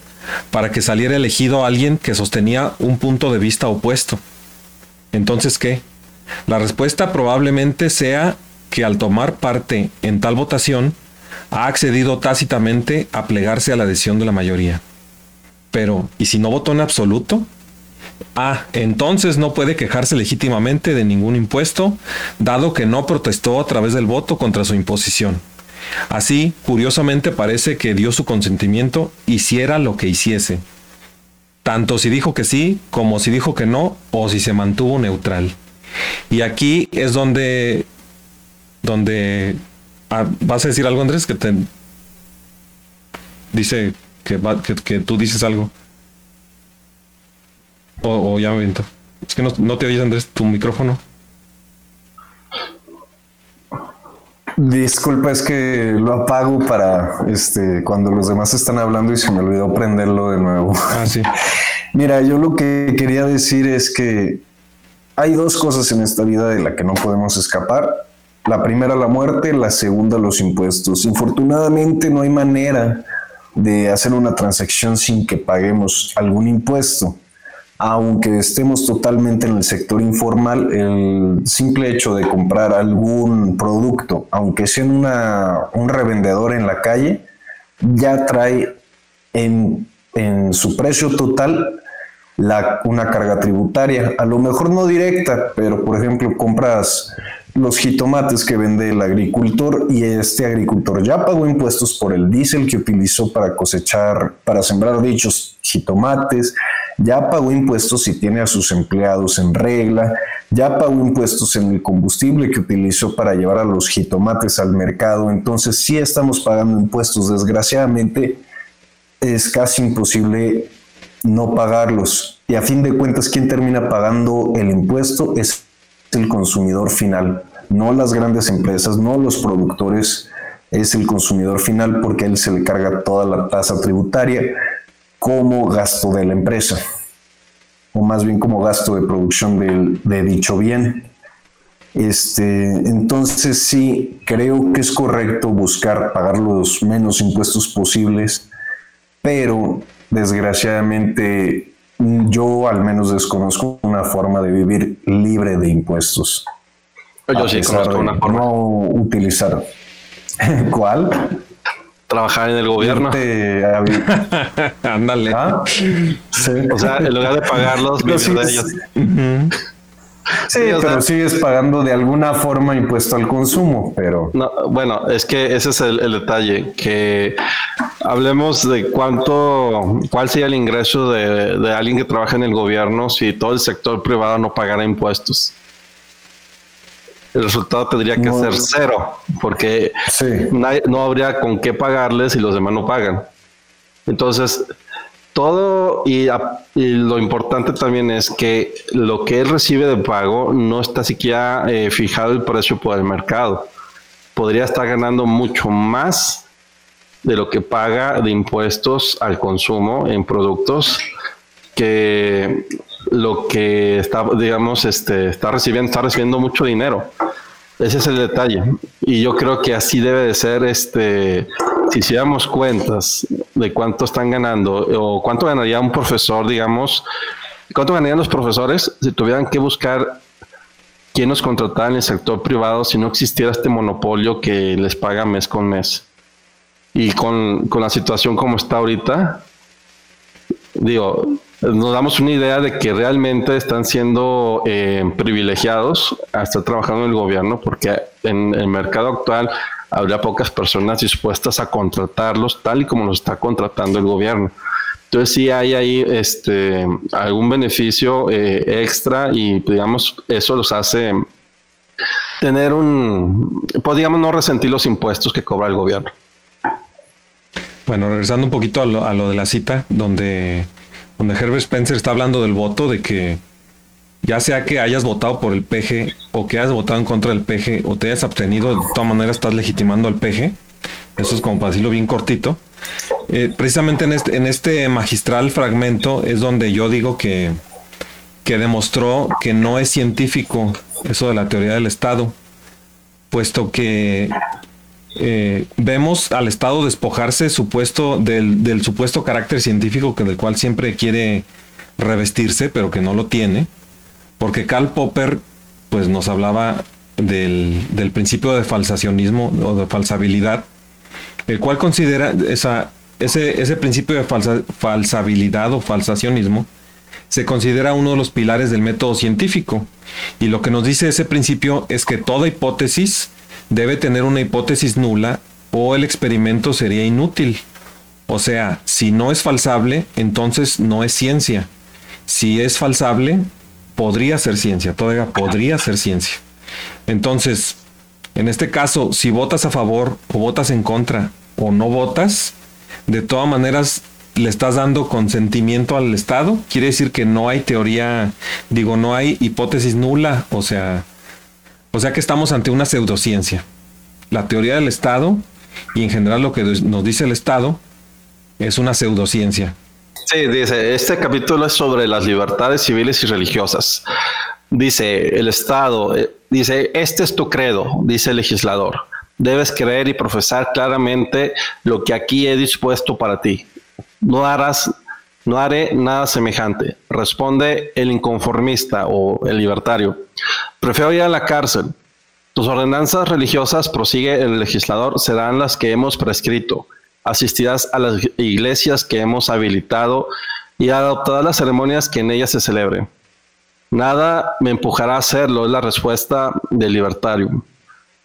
para que saliera elegido alguien que sostenía un punto de vista opuesto. Entonces, ¿qué? La respuesta probablemente sea que al tomar parte en tal votación, ha accedido tácitamente a plegarse a la decisión de la mayoría. Pero, ¿y si no votó en absoluto? Ah, entonces no puede quejarse legítimamente de ningún impuesto, dado que no protestó a través del voto contra su imposición. Así, curiosamente parece que dio su consentimiento, hiciera lo que hiciese. Tanto si dijo que sí, como si dijo que no, o si se mantuvo neutral. Y aquí es donde, donde ah, vas a decir algo, Andrés, que te dice que, que tú dices algo. O, ya me viento. Es que no, te oyes, Andrés, tu micrófono. Disculpa, es que lo apago para este cuando los demás están hablando y se me olvidó prenderlo de nuevo. Ah, sí. Mira, yo lo que quería decir es que hay dos cosas en esta vida de la que no podemos escapar. La primera, la muerte, la segunda, los impuestos. Infortunadamente no hay manera de hacer una transacción sin que paguemos algún impuesto. Aunque estemos totalmente en el sector informal, el simple hecho de comprar algún producto, aunque sea una, un revendedor en la calle, ya trae en, en su precio total la, una carga tributaria. A lo mejor no directa, pero por ejemplo compras los jitomates que vende el agricultor y este agricultor ya pagó impuestos por el diésel que utilizó para cosechar, para sembrar dichos jitomates, ya pagó impuestos si tiene a sus empleados en regla, ya pagó impuestos en el combustible que utilizó para llevar a los jitomates al mercado, entonces sí estamos pagando impuestos, desgraciadamente es casi imposible no pagarlos. Y a fin de cuentas, quien termina pagando el impuesto es el consumidor final, no las grandes empresas, no los productores, es el consumidor final porque él se le carga toda la tasa tributaria como gasto de la empresa, o más bien como gasto de producción de, dicho bien. Este, entonces sí, creo que es correcto buscar pagar los menos impuestos posibles, pero desgraciadamente yo al menos desconozco una forma de vivir libre de impuestos. Yo sí conozco una forma. No utilizar. ¿Cuál? Trabajar en el gobierno. Ándale. ¿Ah? O sea, en lugar de pagarlos, vivir de ellos. Sí, pero sigues pagando de alguna forma impuesto al consumo, pero... No, bueno, es que ese es el, detalle, que hablemos de cuánto, cuál sería el ingreso de, de, alguien que trabaja en el gobierno si todo el sector privado no pagara impuestos. El resultado tendría que ser cero, porque no habría con qué pagarles y los demás no pagan. Entonces, todo y, lo importante también es que lo que él recibe de pago no está siquiera eh, fijado el precio por el mercado. Podría estar ganando mucho más de lo que paga de impuestos al consumo en productos que lo que está, digamos, este, está recibiendo, está recibiendo mucho dinero. Ese es el detalle. Y yo creo que así debe de ser, este, si hiciéramos cuentas de cuánto están ganando o cuánto ganaría un profesor, digamos, cuánto ganarían los profesores si tuvieran que buscar quién nos contratara en el sector privado si no existiera este monopolio que les paga mes con mes. Y con, con la situación como está ahorita, digo, nos damos una idea de que realmente están siendo eh, privilegiados a estar trabajando en el gobierno, porque en el mercado actual habría pocas personas dispuestas a contratarlos tal y como los está contratando el gobierno. Entonces sí hay ahí este, algún beneficio eh, extra y digamos eso los hace tener un, podríamos no resentir los impuestos que cobra el gobierno. Bueno, regresando un poquito a lo, a lo de la cita, donde donde Herbert Spencer está hablando del voto, de que ya sea que hayas votado por el PG o que hayas votado en contra del PG o te hayas abstenido, de todas maneras estás legitimando al PG. Eso es como para decirlo bien cortito. Eh, precisamente en este, en este magistral fragmento es donde yo digo que, que demostró que no es científico eso de la teoría del Estado, puesto que eh, vemos al Estado despojarse supuesto del, supuesto carácter científico que del cual siempre quiere revestirse, pero que no lo tiene, porque Karl Popper pues nos hablaba del, principio de falsacionismo o de falsabilidad, el cual considera esa, ese, ese principio de falsa, falsabilidad o falsacionismo se considera uno de los pilares del método científico. Y lo que nos dice ese principio es que toda hipótesis debe tener una hipótesis nula o el experimento sería inútil. O sea, si no es falsable, entonces no es ciencia. Si es falsable, podría ser ciencia, todavía podría ser ciencia. Entonces, en este caso, si votas a favor o votas en contra o no votas, de todas maneras le estás dando consentimiento al Estado. Quiere decir que no hay teoría, digo, no hay hipótesis nula, o sea, o sea que estamos ante una pseudociencia. La teoría del Estado y en general lo que nos dice el Estado es una pseudociencia. Sí, dice, este capítulo es sobre las libertades civiles y religiosas. Dice, el Estado, eh, dice, este es tu credo, dice el legislador. Debes creer y profesar claramente lo que aquí he dispuesto para ti. No harás No haré nada semejante, responde el inconformista o el libertario. Prefiero ir a la cárcel. Tus ordenanzas religiosas, prosigue el legislador, serán las que hemos prescrito. Asistirás a las iglesias que hemos habilitado y adoptarás las ceremonias que en ellas se celebren. Nada me empujará a hacerlo, es la respuesta del libertario.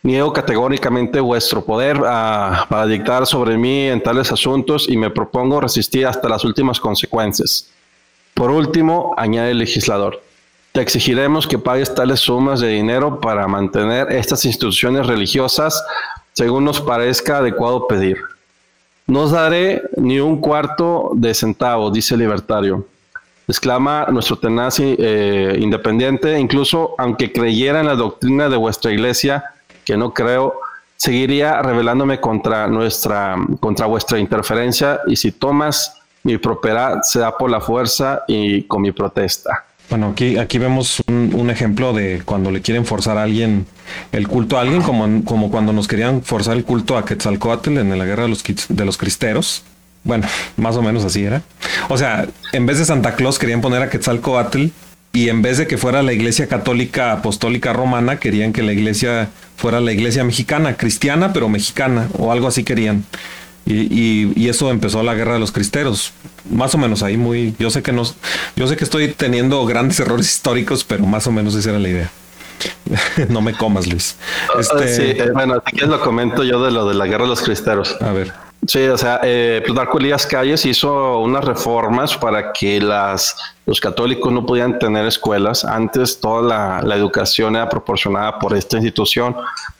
Niego categóricamente vuestro poder ah, para dictar sobre mí en tales asuntos y me propongo resistir hasta las últimas consecuencias. Por último, añade el legislador, te exigiremos que pagues tales sumas de dinero para mantener estas instituciones religiosas según nos parezca adecuado pedir. No os daré ni un cuarto de centavo, dice el libertario. Exclama nuestro tenaz eh, independiente, incluso aunque creyera en la doctrina de vuestra iglesia, que no creo, seguiría rebelándome contra nuestra, contra vuestra interferencia y si tomas mi propiedad será por la fuerza y con mi protesta. Bueno, aquí, aquí vemos un, ejemplo de cuando le quieren forzar a alguien el culto a alguien, como, como cuando nos querían forzar el culto a Quetzalcoatl en la guerra de los, de los cristeros. Bueno, más o menos así era. O sea, en vez de Santa Claus querían poner a Quetzalcoatl y en vez de que fuera la iglesia católica apostólica romana, querían que la iglesia fuera la iglesia mexicana, cristiana, pero mexicana, o algo así querían. Y, eso empezó la guerra de los cristeros. Más o menos ahí muy. Yo sé que no. Yo sé que estoy teniendo grandes errores históricos, pero más o menos esa era la idea. no me comas, Luis. Ah, este... Sí, eh, bueno, si quieres lo comento yo de lo de la guerra de los cristeros. A ver. Sí, o sea, eh, Plutarco Elías Calles hizo unas reformas para que las, los católicos no pudieran tener escuelas. Antes toda la, educación era proporcionada por esta institución.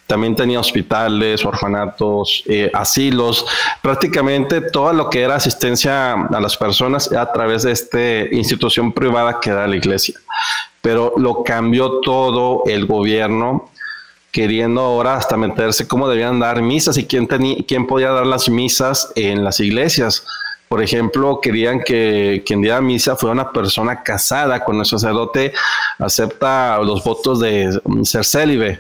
También tenía hospitales, orfanatos, eh, asilos. Prácticamente todo lo que era asistencia a las personas a través de esta institución privada que era la iglesia. Pero lo cambió todo el gobierno queriendo ahora hasta meterse cómo debían dar misas y quién, quién podía dar las misas en las iglesias. Por ejemplo, querían que quien diera misa fuera una persona casada con el sacerdote, acepta los votos de ser célibe.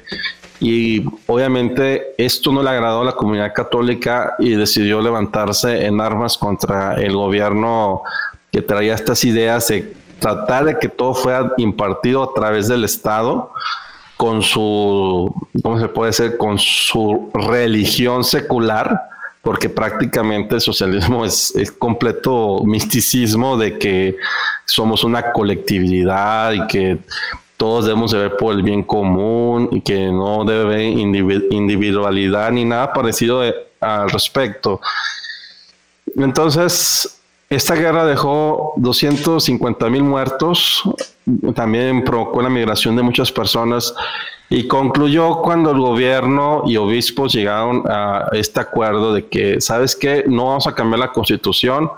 Y obviamente esto no le agradó a la comunidad católica y decidió levantarse en armas contra el gobierno que traía estas ideas de tratar de que todo fuera impartido a través del Estado con su, ¿cómo se puede decir? Con su religión secular, porque prácticamente el socialismo es, es completo misticismo de que somos una colectividad y que todos debemos de ver por el bien común y que no debe haber individualidad ni nada parecido al respecto. Entonces, esta guerra dejó 250 mil muertos, también provocó la migración de muchas personas y concluyó cuando el gobierno y obispos llegaron a este acuerdo de que, ¿sabes qué? No vamos a cambiar la constitución,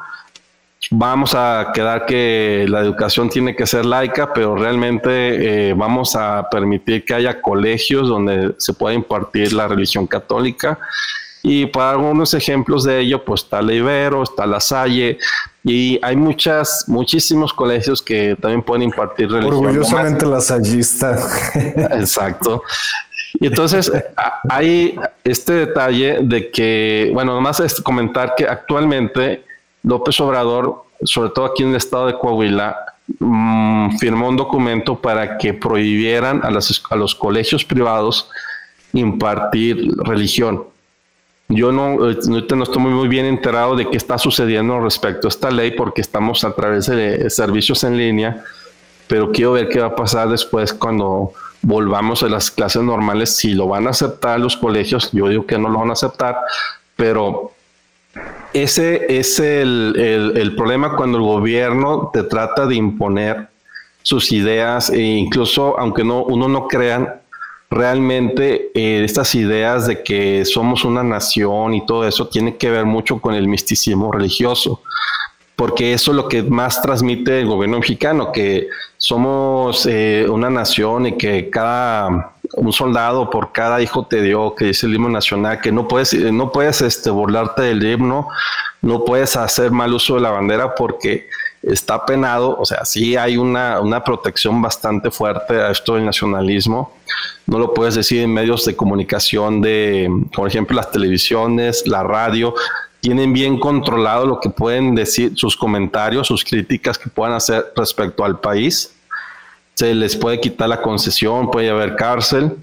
vamos a quedar que la educación tiene que ser laica, pero realmente eh, vamos a permitir que haya colegios donde se pueda impartir la religión católica y para algunos ejemplos de ello, pues está la Ibero, está la Salle, y hay muchas, muchísimos colegios que también pueden impartir religión. Orgullosamente la Sallista. Exacto. Y entonces hay este detalle de que, bueno, nomás es comentar que actualmente López Obrador, sobre todo aquí en el estado de Coahuila, mm, firmó un documento para que prohibieran a, a los colegios privados impartir religión. Yo no, eh, no estoy muy bien enterado de qué está sucediendo respecto a esta ley porque estamos a través de servicios en línea, pero quiero ver qué va a pasar después cuando volvamos a las clases normales, si lo van a aceptar los colegios, yo digo que no lo van a aceptar, pero ese es el, el problema cuando el gobierno te trata de imponer sus ideas e incluso aunque no uno no crean realmente eh, estas ideas de que somos una nación y todo eso tiene que ver mucho con el misticismo religioso, porque eso es lo que más transmite el gobierno mexicano, que somos eh, una nación y que cada un soldado por cada hijo te dio, que dice el himno nacional, que no puedes, no puedes este, burlarte del himno, no puedes hacer mal uso de la bandera porque está penado, o sea, sí hay una, una protección bastante fuerte a esto del nacionalismo. No lo puedes decir en medios de comunicación de, por ejemplo, las televisiones, la radio. tienen bien controlado lo que pueden decir, sus comentarios, sus críticas que puedan hacer respecto al país. Se les puede quitar la concesión, puede haber cárcel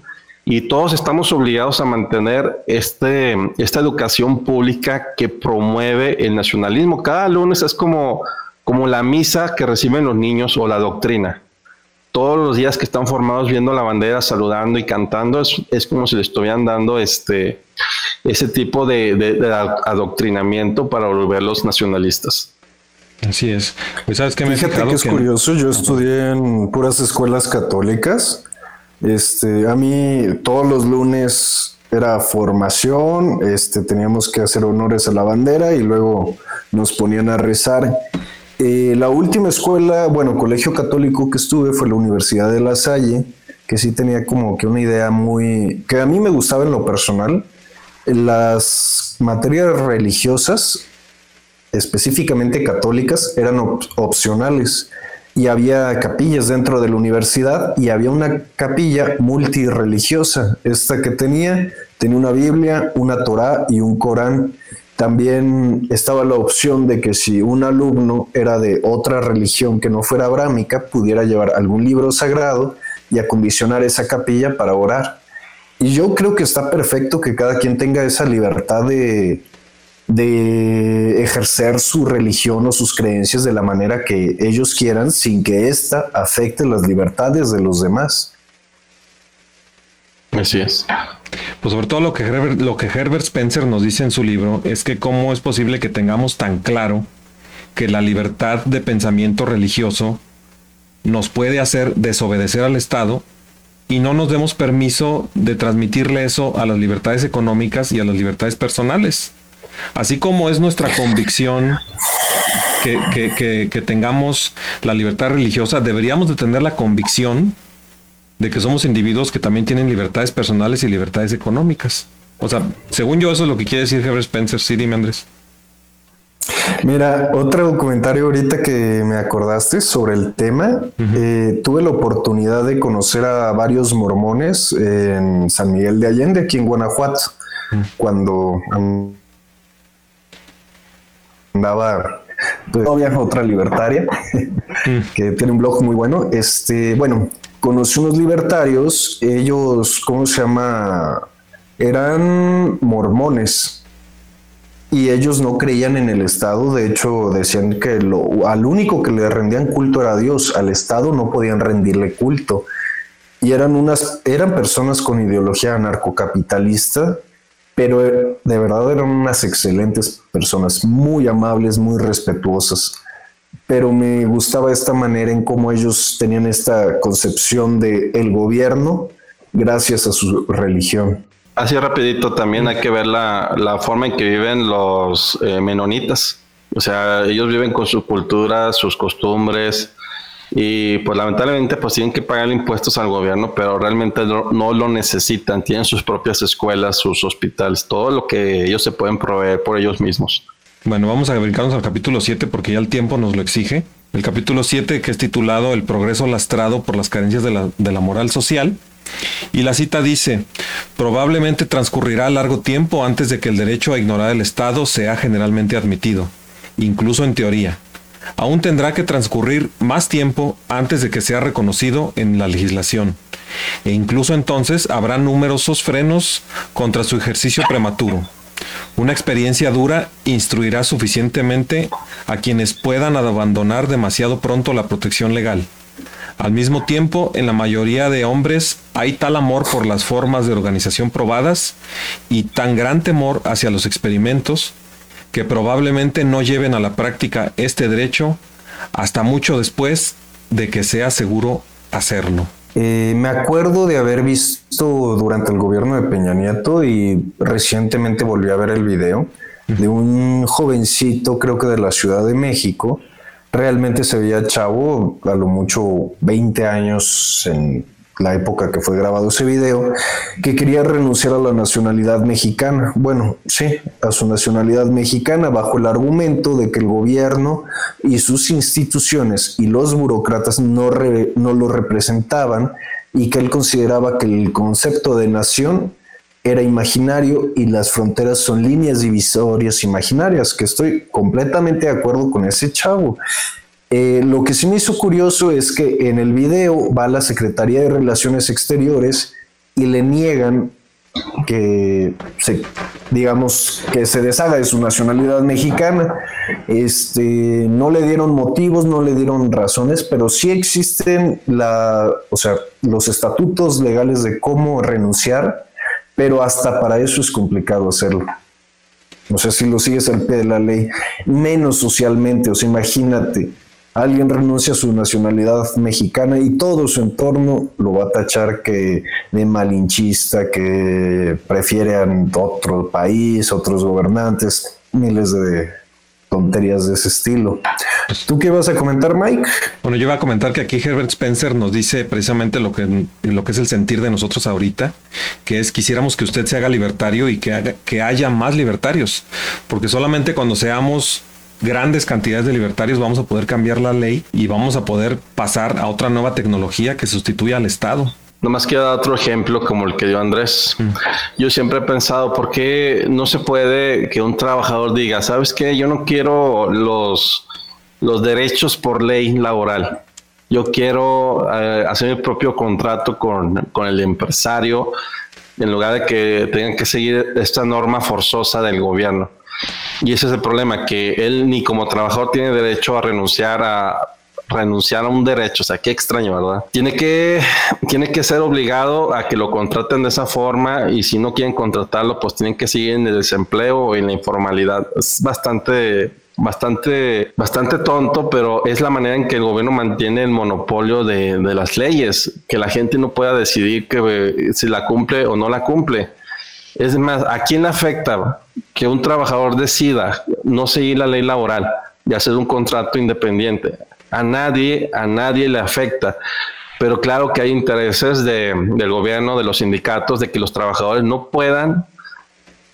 y todos estamos obligados a mantener este, esta educación pública que promueve el nacionalismo. Cada lunes es como, como la misa que reciben los niños o la doctrina todos los días que están formados viendo la bandera, saludando y cantando, es, como si le estuvieran dando este, ese tipo de, adoctrinamiento para volverlos nacionalistas. Así es. Pues sabes que me Fíjate que es curioso, yo estudié en puras escuelas católicas. Este, a mí todos los lunes era formación, este, teníamos que hacer honores a la bandera y luego nos ponían a rezar. Eh, la última escuela, bueno, colegio católico que estuve fue la Universidad de La Salle, que sí tenía como que una idea muy, que a mí me gustaba en lo personal. Las materias religiosas, específicamente católicas, eran opcionales y había capillas dentro de la universidad y había una capilla multireligiosa. Esta que tenía, tenía una Biblia, una Torá y un Corán. También estaba la opción de que si un alumno era de otra religión que no fuera abrámica, pudiera llevar algún libro sagrado y acondicionar esa capilla para orar. Y yo creo que está perfecto que cada quien tenga esa libertad de, de ejercer su religión o sus creencias de la manera que ellos quieran sin que ésta afecte las libertades de los demás. Así es. Pues sobre todo lo que, Herbert, lo que Herbert Spencer nos dice en su libro es que cómo es posible que tengamos tan claro que la libertad de pensamiento religioso nos puede hacer desobedecer al Estado y no nos demos permiso de transmitirle eso a las libertades económicas y a las libertades personales. Así como es nuestra convicción que, que, que tengamos la libertad religiosa, deberíamos de tener la convicción de que somos individuos que también tienen libertades personales y libertades económicas. O sea, según yo, eso es lo que quiere decir Herbert Spencer. Sí, dime, Andrés. Mira, otro comentario ahorita que me acordaste sobre el tema. Eh, tuve la oportunidad de conocer a varios mormones en San Miguel de Allende, aquí en Guanajuato, cuando andaba pues, todavía otra libertaria que tiene un blog muy bueno. Este, bueno, conocí unos libertarios, ellos, ¿cómo se llama? Eran mormones y ellos no creían en el Estado, de hecho decían que al único que le rendían culto era a Dios, al Estado no podían rendirle culto. Y eran unas, eran personas con ideología anarcocapitalista, pero de verdad eran unas excelentes personas, muy amables, muy respetuosas pero me gustaba esta manera en cómo ellos tenían esta concepción de el gobierno gracias a su religión. Así rapidito también hay que ver la, la forma en que viven los eh, menonitas. O sea, ellos viven con su cultura, sus costumbres y pues lamentablemente pues tienen que pagar impuestos al gobierno, pero realmente no, no, lo necesitan. Tienen sus propias escuelas, sus hospitales, todo lo que ellos se pueden proveer por ellos mismos. Bueno, vamos a brincarnos al capítulo 7 porque ya el tiempo nos lo exige. El capítulo 7 que es titulado El progreso lastrado por las carencias de la, de la moral social. Y la cita dice, probablemente transcurrirá largo tiempo antes de que el derecho a ignorar el Estado sea generalmente admitido, incluso en teoría. Aún tendrá que transcurrir más tiempo antes de que sea reconocido en la legislación. E incluso entonces habrá numerosos frenos contra su ejercicio prematuro. Una experiencia dura instruirá suficientemente a quienes puedan abandonar demasiado pronto la protección legal. Al mismo tiempo, en la mayoría de hombres hay tal amor por las formas de organización probadas y tan gran temor hacia los experimentos que probablemente no lleven a la práctica este derecho hasta mucho después de que sea seguro hacerlo. Eh, me acuerdo de haber visto durante el gobierno de Peña Nieto y recientemente volví a ver el video de un jovencito, creo que de la Ciudad de México. Realmente se veía chavo, a lo mucho 20 años en la época que fue grabado ese video, que quería renunciar a la nacionalidad mexicana. Bueno, sí, a su nacionalidad mexicana bajo el argumento de que el gobierno y sus instituciones y los burócratas no, no lo representaban y que él consideraba que el concepto de nación era imaginario y las fronteras son líneas divisorias imaginarias, que estoy completamente de acuerdo con ese chavo. Eh, lo que sí me hizo curioso es que en el video va la Secretaría de Relaciones Exteriores y le niegan que se, digamos, que se deshaga de su nacionalidad mexicana. Este, no le dieron motivos, no le dieron razones, pero sí existen la, o sea, los estatutos legales de cómo renunciar, pero hasta para eso es complicado hacerlo. No sé si lo sigues al pie de la ley, menos socialmente, o sea, imagínate, alguien renuncia a su nacionalidad mexicana y todo su entorno lo va a tachar que de malinchista, que prefiere a otro país, otros gobernantes, miles de tonterías de ese estilo. ¿Tú qué vas a comentar, Mike? Bueno, yo iba a comentar que aquí Herbert Spencer nos dice precisamente lo que, lo que es el sentir de nosotros ahorita, que es quisiéramos que usted se haga libertario y que, haga, que haya más libertarios, porque solamente cuando seamos grandes cantidades de libertarios vamos a poder cambiar la ley y vamos a poder pasar a otra nueva tecnología que sustituya al Estado. Nomás quiero dar otro ejemplo como el que dio Andrés. Mm. Yo siempre he pensado, ¿por qué no se puede que un trabajador diga, sabes qué, yo no quiero los, los derechos por ley laboral? Yo quiero eh, hacer mi propio contrato con, con el empresario en lugar de que tengan que seguir esta norma forzosa del gobierno. Y ese es el problema, que él ni como trabajador tiene derecho a renunciar a renunciar a un derecho, o sea, qué extraño, ¿verdad? Tiene que, tiene que ser obligado a que lo contraten de esa forma y si no quieren contratarlo, pues tienen que seguir en el desempleo o en la informalidad. Es bastante bastante, bastante tonto, pero es la manera en que el gobierno mantiene el monopolio de, de las leyes, que la gente no pueda decidir que, eh, si la cumple o no la cumple. Es más, ¿a quién afecta que un trabajador decida no seguir la ley laboral y hacer un contrato independiente? A nadie, a nadie le afecta. Pero claro que hay intereses del gobierno, de los sindicatos, de que los trabajadores no puedan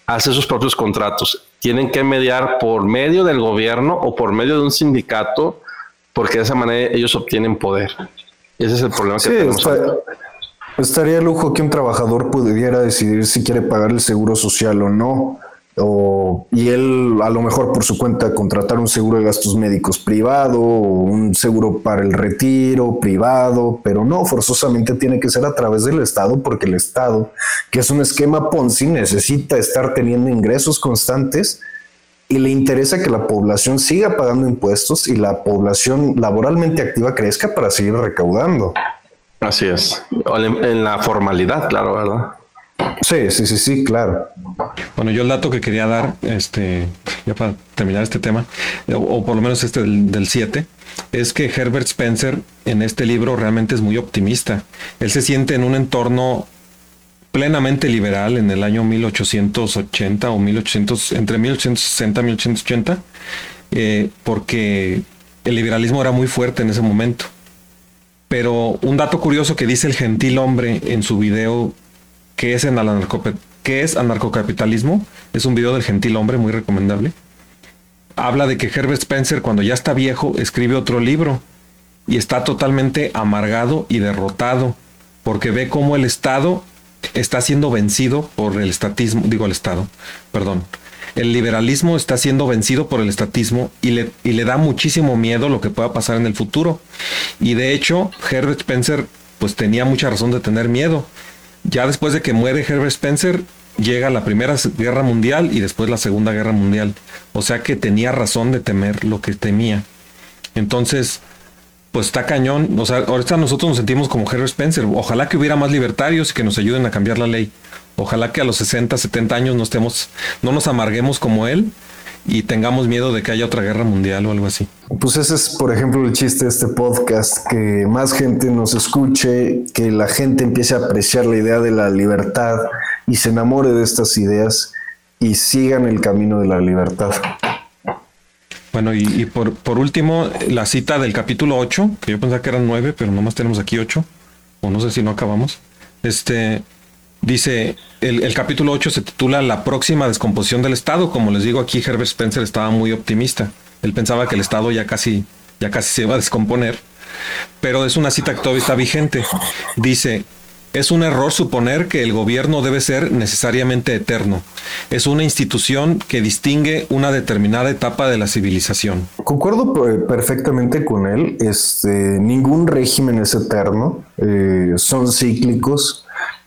hacer sus propios contratos. Tienen que mediar por medio del gobierno o por medio de un sindicato, porque de esa manera ellos obtienen poder. Ese es el problema que tenemos. Estaría lujo que un trabajador pudiera decidir si quiere pagar el seguro social o no. O, y él a lo mejor por su cuenta contratar un seguro de gastos médicos privado o un seguro para el retiro privado, pero no, forzosamente tiene que ser a través del Estado porque el Estado, que es un esquema Ponzi, necesita estar teniendo ingresos constantes y le interesa que la población siga pagando impuestos y la población laboralmente activa crezca para seguir recaudando. Así es. En la formalidad, claro, ¿verdad? Sí, sí, sí, sí, claro. Bueno, yo el dato que quería dar, este, ya para terminar este tema, o, por lo menos este del 7, es que Herbert Spencer en este libro realmente es muy optimista. Él se siente en un entorno plenamente liberal en el año 1880 o 1800, entre 1860 y 1880, eh, porque el liberalismo era muy fuerte en ese momento. Pero un dato curioso que dice el gentil hombre en su video que es, es anarcocapitalismo, es un video del gentil hombre muy recomendable. Habla de que Herbert Spencer cuando ya está viejo escribe otro libro y está totalmente amargado y derrotado porque ve cómo el Estado está siendo vencido por el estatismo, digo el Estado, perdón, el liberalismo está siendo vencido por el estatismo y le, y le da muchísimo miedo lo que pueda pasar en el futuro. Y de hecho, Herbert Spencer pues tenía mucha razón de tener miedo. Ya después de que muere Herbert Spencer, llega la Primera Guerra Mundial y después la Segunda Guerra Mundial. O sea que tenía razón de temer lo que temía. Entonces, pues está cañón. O sea, ahorita nosotros nos sentimos como Herbert Spencer. Ojalá que hubiera más libertarios y que nos ayuden a cambiar la ley. Ojalá que a los 60, 70 años no estemos, no nos amarguemos como él y tengamos miedo de que haya otra guerra mundial o algo así. Pues ese es, por ejemplo, el chiste de este podcast, que más gente nos escuche, que la gente empiece a apreciar la idea de la libertad y se enamore de estas ideas y sigan el camino de la libertad. Bueno, y, por, por, último, la cita del capítulo 8, que yo pensaba que eran 9, pero nomás tenemos aquí 8, o no sé si no acabamos. Este, Dice, el, capítulo 8 se titula La próxima descomposición del Estado. Como les digo aquí, Herbert Spencer estaba muy optimista. Él pensaba que el Estado ya casi, ya casi se iba a descomponer. Pero es una cita que todavía está vigente. Dice, Es un error suponer que el gobierno debe ser necesariamente eterno. Es una institución que distingue una determinada etapa de la civilización. Concuerdo perfectamente con él. Este, ningún régimen es eterno. Eh, son cíclicos.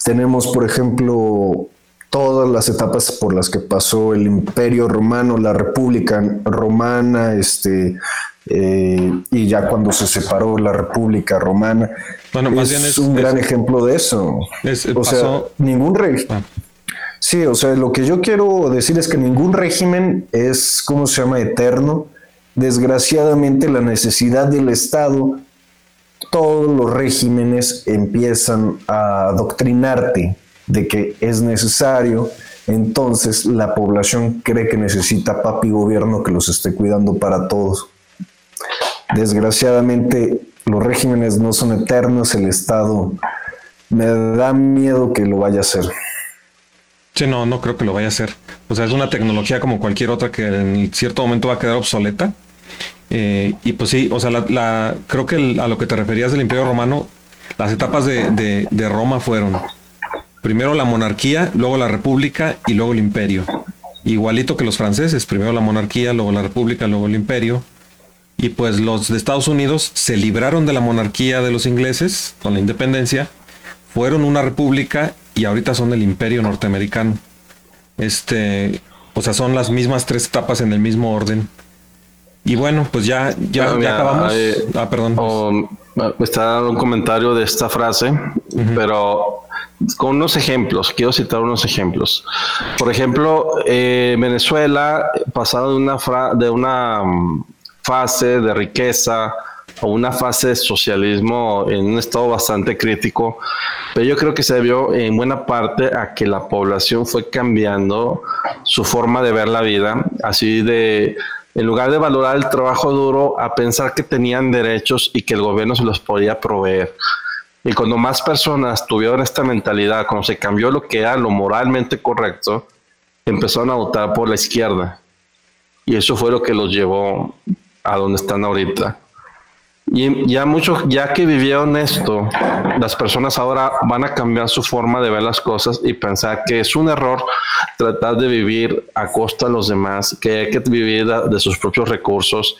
Tenemos, por ejemplo, todas las etapas por las que pasó el Imperio Romano, la República Romana, este, eh, y ya cuando se separó la República Romana. Bueno, más es, bien es un gran ejemplo de eso. o sea, ningún rey. Ah. Sí, o sea, lo que yo quiero decir es que ningún régimen es, ¿cómo se llama?, eterno. Desgraciadamente, la necesidad del Estado, todos los regímenes empiezan a adoctrinarte de que es necesario. Entonces, la población cree que necesita papi gobierno que los esté cuidando para todos. Desgraciadamente, los regímenes no son eternos, el Estado me da miedo que lo vaya a hacer. Sí, no, no creo que lo vaya a hacer. O sea, es una tecnología como cualquier otra que en cierto momento va a quedar obsoleta. Eh, y pues sí, o sea, la, creo que a lo que te referías del Imperio Romano, las etapas de, de Roma fueron primero la monarquía, luego la república y luego el imperio. Igualito que los franceses, primero la monarquía, luego la república, luego el imperio. Y pues los de Estados Unidos se libraron de la monarquía de los ingleses con la independencia, fueron una república y ahorita son el imperio norteamericano. Este, o sea, son las mismas tres etapas en el mismo orden. Y bueno, pues ya, ya, acabamos. ah, perdón. me está un comentario de esta frase, pero con unos ejemplos, quiero citar unos ejemplos. Por ejemplo, eh, Venezuela pasado de una, de una mm, fase de riqueza o una fase de socialismo en un estado bastante crítico, pero yo creo que se debió en buena parte a que la población fue cambiando su forma de ver la vida, así de, en lugar de valorar el trabajo duro, a pensar que tenían derechos y que el gobierno se los podía proveer. Y cuando más personas tuvieron esta mentalidad, cuando se cambió lo que era lo moralmente correcto, empezaron a votar por la izquierda. Y eso fue lo que los llevó a donde están ahorita. Y ya mucho, ya que vivieron esto, las personas ahora van a cambiar su forma de ver las cosas y pensar que es un error tratar de vivir a costa de los demás, que hay que vivir de sus propios recursos.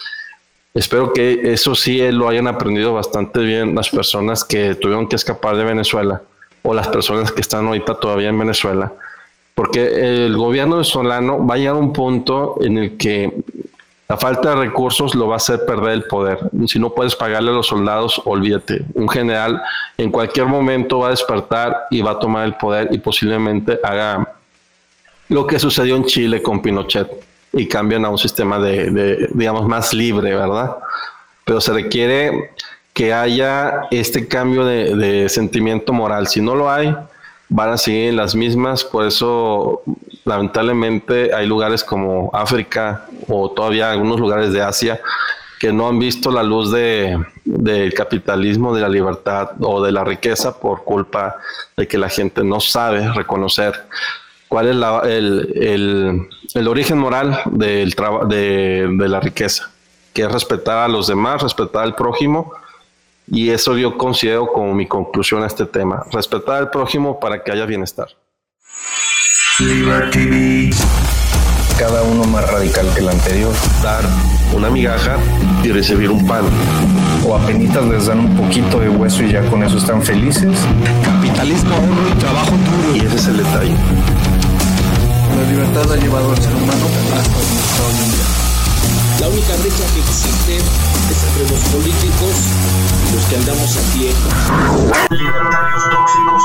Espero que eso sí lo hayan aprendido bastante bien las personas que tuvieron que escapar de Venezuela o las personas que están ahorita todavía en Venezuela, porque el gobierno venezolano va a llegar a un punto en el que la falta de recursos lo va a hacer perder el poder. Si no puedes pagarle a los soldados, olvídate. Un general en cualquier momento va a despertar y va a tomar el poder y posiblemente haga lo que sucedió en Chile con Pinochet y cambian a un sistema de, digamos, más libre, ¿verdad? Pero se requiere que haya este cambio de, de sentimiento moral. Si no lo hay, van a seguir las mismas, por eso lamentablemente hay lugares como África o todavía algunos lugares de Asia que no han visto la luz de, del capitalismo, de la libertad o de la riqueza por culpa de que la gente no sabe reconocer cuál es el, el, origen moral del de, de la riqueza, que es respetar a los demás, respetar al prójimo y eso yo considero como mi conclusión a este tema. Respetar al prójimo para que haya bienestar. Cada uno más radical que el anterior. Dar una migaja y recibir un pan. O apenas les dan un poquito de hueso y ya con eso están felices. Capitalismo, ahorro y trabajo duro. Y ese es el detalle. La libertad ha llevado al ser humano hasta la única brecha que existe es entre los políticos y los que andamos a pie. Libertarios tóxicos.